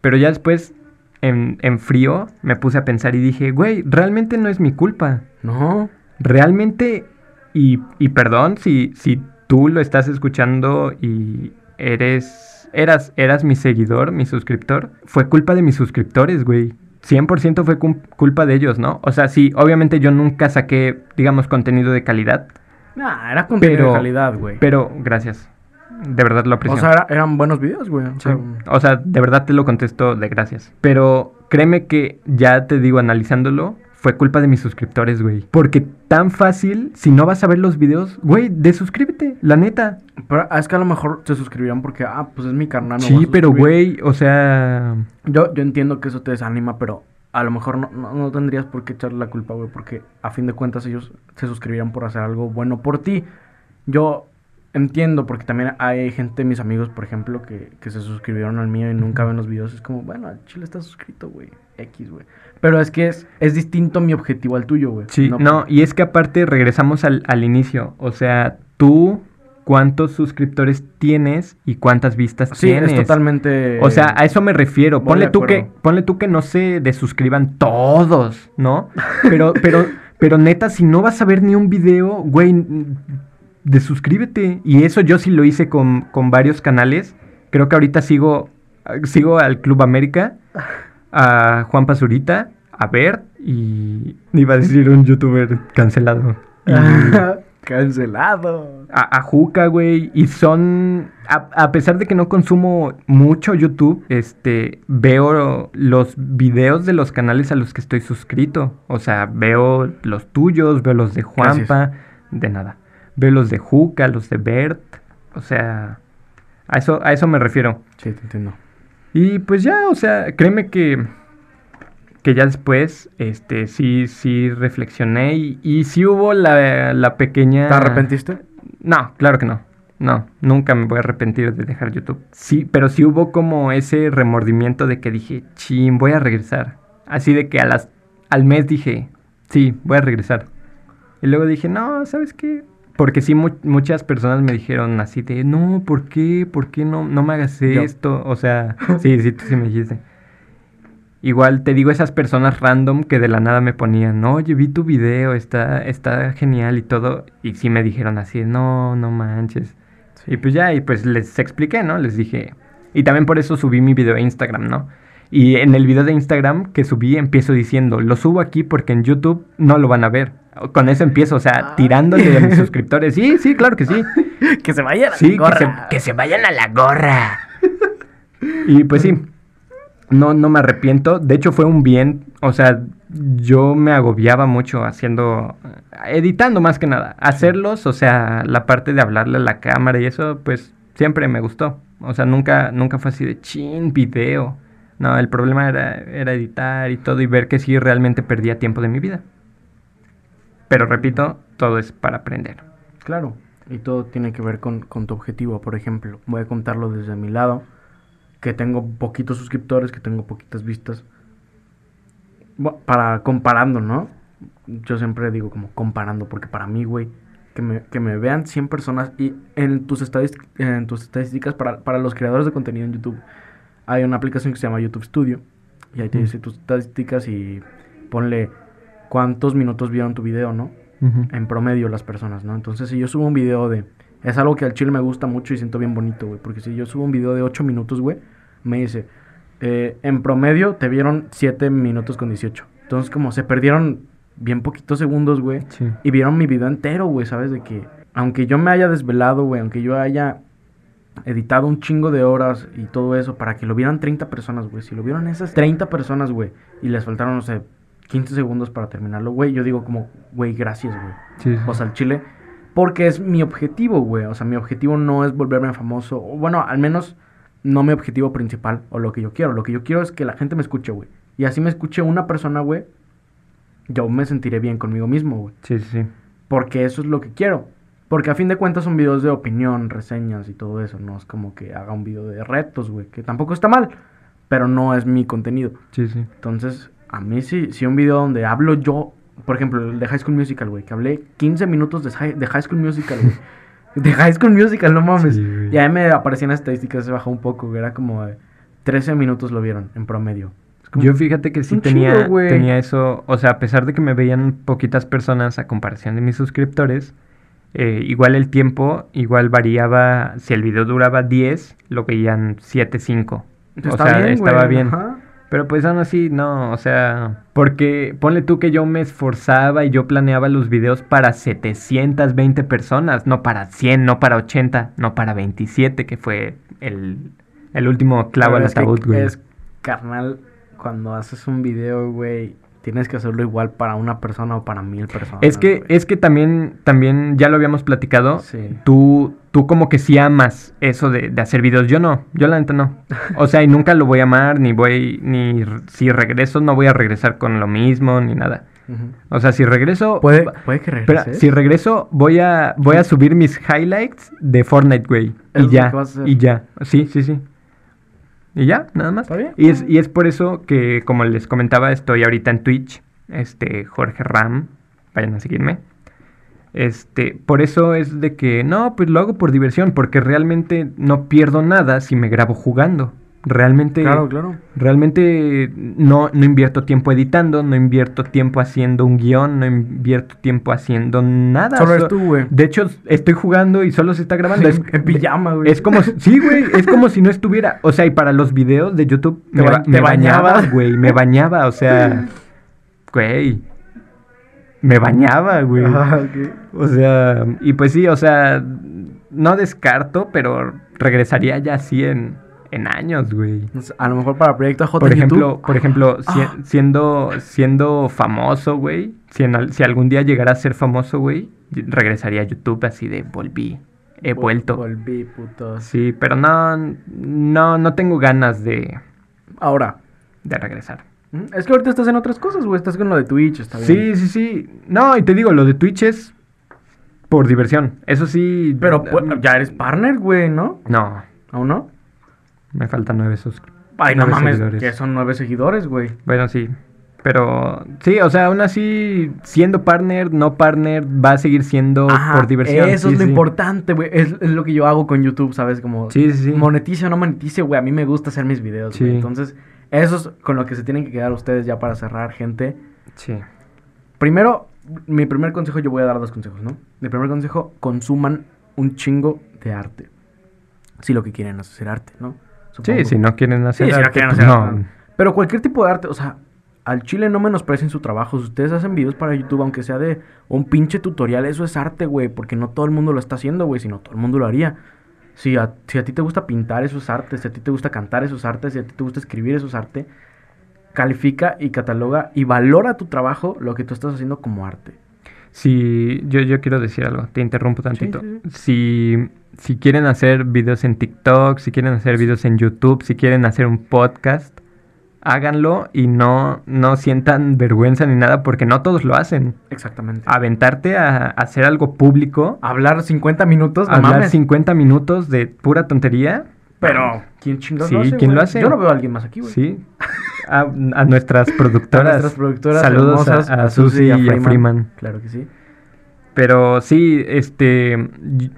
Pero ya después, en, en frío, me puse a pensar y dije, güey, realmente no es mi culpa. No. Realmente, y, y perdón si, si tú lo estás escuchando y eres, eras, eras mi seguidor, mi suscriptor, fue culpa de mis suscriptores, güey. 100% fue culpa de ellos, ¿no? O sea, sí, obviamente yo nunca saqué, digamos, contenido de calidad, Nah, era contenido Pero- de calidad, güey. pero gracias. De verdad lo aprecio. O sea, era- eran buenos videos, güey. O Sí. sea, O sea, de verdad te lo contesto de gracias. Pero créeme que ya te digo, analizándolo, fue culpa de mis suscriptores, güey. Porque tan fácil, si no vas a ver los videos, güey, desuscríbete, la neta. pero es que a lo mejor se suscribirán porque, ah, pues es mi carnal. sí, pero güey, o sea... Yo, yo entiendo que eso te desanima, pero a lo mejor no, no, no tendrías por qué echarle la culpa, güey, porque a fin de cuentas ellos se suscribirán por hacer algo bueno por ti. Yo entiendo, porque también hay gente, mis amigos, por ejemplo, que, que se suscribieron al mío y nunca ven los videos. Es como, bueno, al chile está suscrito, güey. X, güey. Pero es que es, es distinto mi objetivo al tuyo, güey. Sí, no, y es que aparte regresamos al, al inicio. O sea, tú cuántos suscriptores tienes y cuántas vistas Sí, tienes. es totalmente... O sea, a eso me refiero. Ponle tú que, ponle tú que no se desuscriban todos, ¿no? Pero, pero, pero neta, si no vas a ver ni un video, güey, n- desuscríbete. Y eso yo sí lo hice con, con varios canales. Creo que ahorita sigo, sigo al Club América, a Juan Pazurita, a Bert y iba a decir un youtuber cancelado. Y- Cancelado. a, a Juca, güey. Y son. A, a pesar de que no consumo mucho YouTube, este. Veo los videos de los canales a los que estoy suscrito. O sea, veo los tuyos, veo los de Juanpa. De nada. Veo los de Juca, los de Bert. O sea. A eso, a eso me refiero. Sí, te entiendo. Y pues ya, o sea, créeme que. Que ya después, este, sí, sí reflexioné y, y sí hubo la, la pequeña... ¿Te arrepentiste? No, claro que no. No, nunca me voy a arrepentir de dejar YouTube. Sí, pero sí hubo como ese remordimiento de que dije, chin, voy a regresar. Así de que a las, al mes dije, sí, voy a regresar. Y luego dije, no, ¿sabes qué? Porque sí, mu- muchas personas me dijeron así de, no, ¿por qué? ¿Por qué no, no me hagas Yo. esto? O sea, sí, sí, tú sí me dijiste. Igual te digo esas personas random que de la nada me ponían, oye, vi tu video, está, está genial y todo. Y sí me dijeron así, no, no manches. Y pues ya, y pues les expliqué, ¿no? Les dije. Y también por eso subí mi video a Instagram, ¿no? Y en el video de Instagram que subí empiezo diciendo, lo subo aquí porque en YouTube no lo van a ver. Con eso empiezo, o sea, Ay. tirándole a mis suscriptores. Sí, sí, claro que sí. que se vayan a Sí, la que se, gorra. que se vayan a la gorra. y pues sí, no, no me arrepiento. De hecho, fue un bien. O sea, yo me agobiaba mucho haciendo, editando más que nada. Hacerlos, o sea, la parte de hablarle a la cámara y eso, pues siempre me gustó. O sea, nunca, nunca fue así de chin, video. No, el problema era, era editar y todo y ver que sí realmente perdía tiempo de mi vida. Pero repito, todo es para aprender. Claro, y todo tiene que ver con, con tu objetivo. Por ejemplo, voy a contarlo desde mi lado, que tengo poquitos suscriptores, que tengo poquitas vistas. Para comparando, ¿no? Yo siempre digo como comparando, porque para mí, güey, que me, que me vean 100 personas y en tus, en tus estadísticas, para, para los creadores de contenido en YouTube, hay una aplicación que se llama YouTube Studio, y ahí te dice tus estadísticas y ponle cuántos minutos vieron tu video, ¿no? En promedio las personas, ¿no? Entonces, si yo subo un video de... Es algo que al chile me gusta mucho y siento bien bonito, güey. Porque si yo subo un video de 8 minutos, güey, me dice... eh, en promedio te vieron 7 minutos con 18. Entonces, como se perdieron bien poquitos segundos, güey. Sí. Y vieron mi video entero, güey, ¿sabes? De que... Aunque yo me haya desvelado, güey. Aunque yo haya editado un chingo de horas y todo eso para que lo vieran 30 personas, güey. Si lo vieron esas 30 personas, güey, y les faltaron, no sé, 15 segundos para terminarlo, güey, yo digo como, güey, gracias, güey. Sí, sí. O sea, al chile, porque es mi objetivo, güey. O sea, mi objetivo no es volverme famoso, o bueno, al menos no mi objetivo principal o lo que yo quiero. Lo que yo quiero es que la gente me escuche, güey. Y así me escuche una persona, güey, yo me sentiré bien conmigo mismo, güey. sí, sí, sí. Porque eso es lo que quiero. Porque a fin de cuentas son videos de opinión, reseñas y todo eso. No es como que haga un video de retos, güey. Que tampoco está mal. Pero no es mi contenido. Sí, sí. Entonces, a mí sí, sí un video donde hablo yo. Por ejemplo, el de High School Musical, güey. Que hablé 15 minutos de, High- de High School Musical, güey. de High School Musical, no mames. Sí, y ahí me aparecían las estadísticas, se bajó un poco. güey, Era como de 13 minutos lo vieron en promedio. Yo fíjate que sí tenía, tenía eso, o sea, a pesar de que me veían poquitas personas a comparación de mis suscriptores, eh, igual el tiempo, igual variaba, si el video duraba 10, lo veían 7, 5. O sea, bien, estaba güey, bien. ajá. Pero pues aún así, no, o sea, porque ponle tú que yo me esforzaba y yo planeaba los videos para 720 personas, no para 100, no para 80, no para 27, que fue el, el último clavo al ataúd, güey. Es carnal, cuando haces un video, güey, tienes que hacerlo igual para una persona o para mil personas. Es que, güey. es que también, también ya lo habíamos platicado. Sí. Tú, tú como que sí amas eso de, de hacer videos. Yo no, yo la neta no. O sea, y nunca lo voy a amar, ni voy, ni si regreso, no voy a regresar con lo mismo, ni nada. O sea, si regreso... Puede, puede que Espera, regreses. si regreso, voy a, voy a subir mis highlights de Fortnite, güey. Y ya, y ya. Sí, sí, sí. Y ya, nada más. Bien. Y es, y es por eso que, como les comentaba, estoy ahorita en Twitch. Este, Jorge Ram. Vayan a seguirme. Este, por eso es de que, no, pues lo hago por diversión, porque realmente no pierdo nada si me grabo jugando. Realmente, Claro, claro. realmente no, no invierto tiempo editando, no invierto tiempo haciendo un guion, no invierto tiempo haciendo nada. Solo So- eres tú, güey. De hecho, estoy jugando y solo se está grabando. Es, En pijama, güey. es como, si- sí, güey, es como si no estuviera. O sea, y para los videos de YouTube Te me, ba- bañaba, güey, me bañaba, o sea, güey, me bañaba, güey. Ah, ok. O sea, y pues sí, o sea, no descarto, pero regresaría ya así en, en años, güey. A lo mejor para Proyecto J Por ejemplo, YouTube. por ejemplo, si- Ah. siendo, siendo famoso, güey, si, en si algún día llegara a ser famoso, güey, regresaría a YouTube así de volví, he Vol- vuelto. Volví, putos. Sí, pero no, no, no tengo ganas de, Ahora, de regresar. es que ahorita estás en otras cosas, güey. Estás con lo de Twitch, está bien. Sí, sí, sí. No, y te digo, lo de Twitch es por diversión. Eso sí. Pero pues, ya eres partner, güey, ¿no? No, ¿Aún no? Me faltan nueve suscriptores. Ay, no mames, seguidores. que son nueve seguidores, güey. Bueno, sí. Pero sí, o sea, aún así, siendo partner, no partner, va a seguir siendo Ajá, por diversión. Eso sí, es lo sí. importante, güey. Es, es lo que yo hago con YouTube, ¿sabes? Como Sí, sí, sí. monetice o no monetice, güey. A mí me gusta hacer mis videos, güey. Entonces, eso es con lo que se tienen que quedar ustedes ya para cerrar, gente. Sí. Primero, mi primer consejo, yo voy a dar dos consejos, ¿no? Mi primer consejo, consuman un chingo de arte. Si lo que quieren es hacer arte, ¿no? Supongo. Sí, si no quieren hacer. Sí, si no arte, quieren pues no. arte. Pero cualquier tipo de arte, o sea, al chile no menosprecien su trabajo. Si ustedes hacen videos para YouTube, aunque sea de un pinche tutorial, eso es arte, güey. Porque no todo el mundo lo está haciendo, güey. Sino todo el mundo lo haría. Si a, si a ti te gusta pintar, eso es arte. Si a ti te gusta cantar, eso es arte. Si a ti te gusta escribir, eso es arte. Califica y cataloga y valora tu trabajo, lo que tú estás haciendo como arte. Si yo, yo quiero decir algo, te interrumpo tantito. sí, Si, si quieren hacer videos en TikTok, si quieren hacer videos en YouTube, si quieren hacer un podcast, háganlo y no, no sientan vergüenza ni nada porque no todos lo hacen. Exactamente. Aventarte a, a hacer algo público, Hablar 50 minutos, no hablar mames. 50 minutos de pura tontería. Pero, ¿quién chingados Sí, lo hace? ¿quién lo hace? Yo no veo a alguien más aquí, güey. Sí. A, a nuestras productoras. A nuestras productoras Saludos a- hermosas, a, Susi y a Freeman. Claro que sí. Pero sí, este.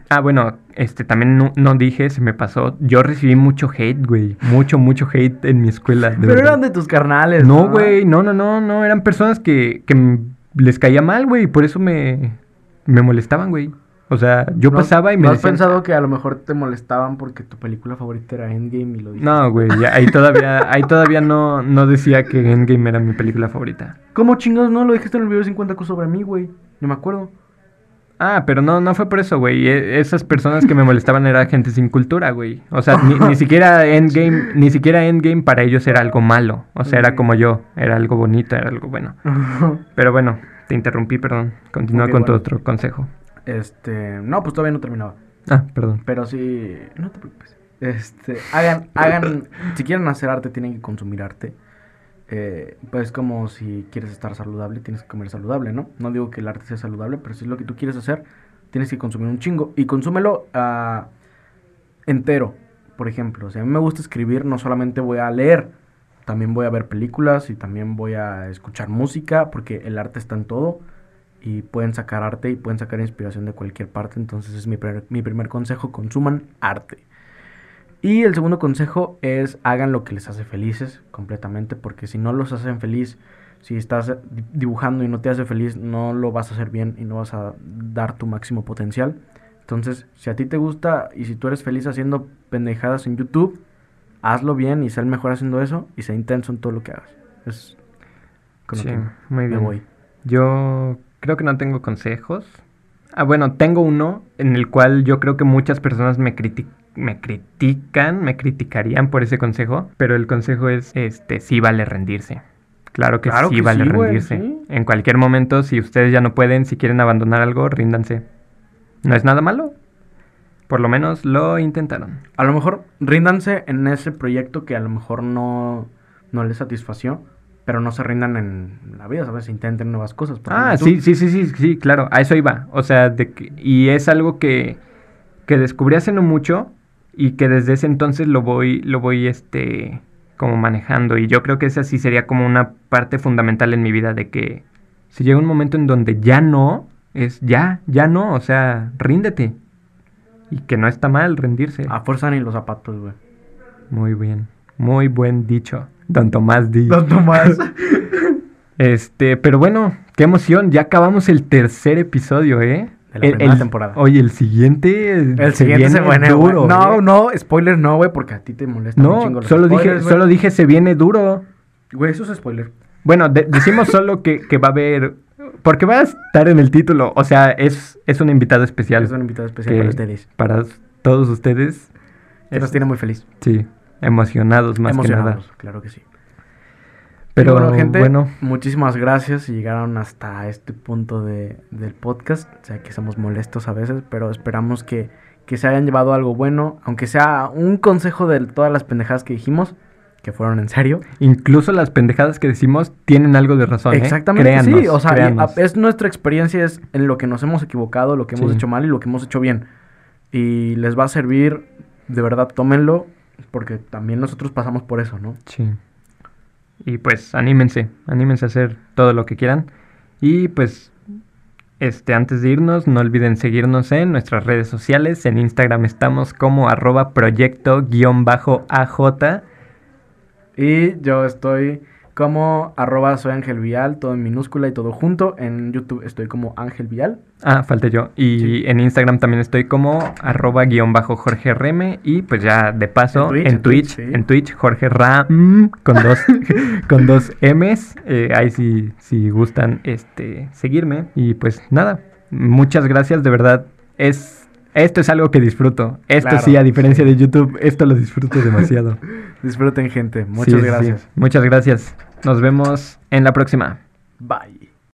Ah, bueno, este también no, no dije, se me pasó. Yo recibí mucho hate, güey. Mucho, mucho hate en mi escuela. de Pero verdad. eran de tus carnales. No, güey, no, no, no, no. Eran personas que, que les caía mal, güey. Por eso me, me molestaban, güey. O sea, yo ¿No- pasaba y me ¿no has decían. pensado que a lo mejor te molestaban porque tu película favorita era Endgame y lo dijiste? No, güey, ahí todavía, ahí todavía no, no decía que Endgame era mi película favorita. ¿Cómo chingados no? Lo dijiste en el video de 50 cosas sobre mí, güey. Yo me acuerdo. Ah, pero no, no fue por eso, güey. E- Esas personas que me molestaban era gente sin cultura, güey. O sea, ni, ni siquiera Endgame, ni siquiera Endgame para ellos era algo malo. O sea, era como yo, era algo bonito, era algo bueno. Pero bueno, te interrumpí, perdón. Continúa con tu otro consejo. Este. No, pues todavía no terminaba. Ah, perdón. Pero sí. No te preocupes. Este. Hagan. hagan si quieren hacer arte, tienen que consumir arte. Eh, pues como si quieres estar saludable, tienes que comer saludable, ¿no? No digo que el arte sea saludable, pero si es lo que tú quieres hacer, tienes que consumir un chingo. Y consúmelo ah, entero, por ejemplo. Si a mí me gusta escribir, no solamente voy a leer, también voy a ver películas y también voy a escuchar música, porque el arte está en todo. Y pueden sacar arte y pueden sacar inspiración de cualquier parte. Entonces es mi, primer- mi primer consejo, consuman arte. Y el segundo consejo es hagan lo que les hace felices completamente, porque si no los hacen feliz, si estás di- dibujando y no te hace feliz, no lo vas a hacer bien y no vas a dar tu máximo potencial. Entonces, si a ti te gusta y si tú eres feliz haciendo pendejadas en YouTube, hazlo bien y sé el mejor haciendo eso y sé intenso en todo lo que hagas. Es con lo Sí, que muy me bien. voy. Yo creo que no tengo consejos. Ah, bueno, tengo uno en el cual yo creo que muchas personas me, criti- me critican, me criticarían por ese consejo, pero el consejo es, este, sí vale rendirse. Claro que Claro sí que vale sí, güey, rendirse. sí. En cualquier momento, si ustedes ya no pueden, si quieren abandonar algo, ríndanse. No es nada malo. Por lo menos lo intentaron. A lo mejor ríndanse en ese proyecto que a lo mejor no, no les satisfació. Pero no se rindan en la vida, ¿sabes? Intenten nuevas cosas. Ah, sí, sí, sí, sí, sí, claro, a eso iba. O sea, de que- y es algo que, que descubrí hace no mucho y que desde ese entonces lo voy, lo voy, este, como manejando. Y yo creo que esa sí sería como una parte fundamental en mi vida de que si llega un momento en donde ya no, es ya, ya no, o sea, ríndete. Y que no está mal rendirse. A fuerza ni los zapatos, güey. Muy bien, muy buen dicho, don Tomás Di. Don Tomás. Este, pero bueno, qué emoción, ya acabamos el tercer episodio, ¿eh? De la El- primera el- temporada. Oye, el siguiente El siguiente se viene duro. No, ¿eh? no, spoiler no, güey, porque a ti te molesta un chingo No, los solo dije, solo dije se viene duro. Güey, eso es spoiler. Bueno, de- decimos solo que, que va a haber, porque va a estar en el título, o sea, es, es un invitado especial. Es un invitado especial para ustedes. Para todos ustedes, Que nos tiene muy feliz. sí, emocionados más que nada. Emocionados, claro que sí. Pero bueno, gente, bueno, muchísimas gracias si llegaron hasta este punto de, del podcast. O sea, que somos molestos a veces, pero esperamos que, que se hayan llevado algo bueno, aunque sea un consejo de todas las pendejadas que dijimos, que fueron en serio. incluso las pendejadas que decimos tienen algo de razón. ¿eh? Exactamente, Créannos, sí. O sea, es nuestra experiencia es en lo que nos hemos equivocado, lo que hemos Sí. hecho mal y lo que hemos hecho bien. Y les va a servir, de verdad, tómenlo, porque también nosotros pasamos por eso, ¿no? Sí. Y pues anímense, anímense a hacer todo lo que quieran. Y pues, este, antes de irnos, no olviden seguirnos en nuestras redes sociales. En Instagram estamos como arroba proyecto-aj. Y yo estoy como arroba soy Ángel Vial, todo en minúscula y todo junto. En YouTube estoy como Ángel Vial. Ah, falta yo. Y Sí. en Instagram también estoy como arroba guion bajo Jorge RM. Y pues ya de paso, En en Twitch, sí. en Twitch, Jorge Ram con dos, con dos M's. Eh, ahí si, si gustan este, seguirme. Y pues nada, muchas gracias, de verdad. Es, esto es algo que disfruto. Esto Claro, sí, a diferencia sí. de YouTube, esto lo disfruto demasiado. Disfruten, gente. Muchas sí, sí. gracias. Muchas gracias. Nos vemos en la próxima. Bye.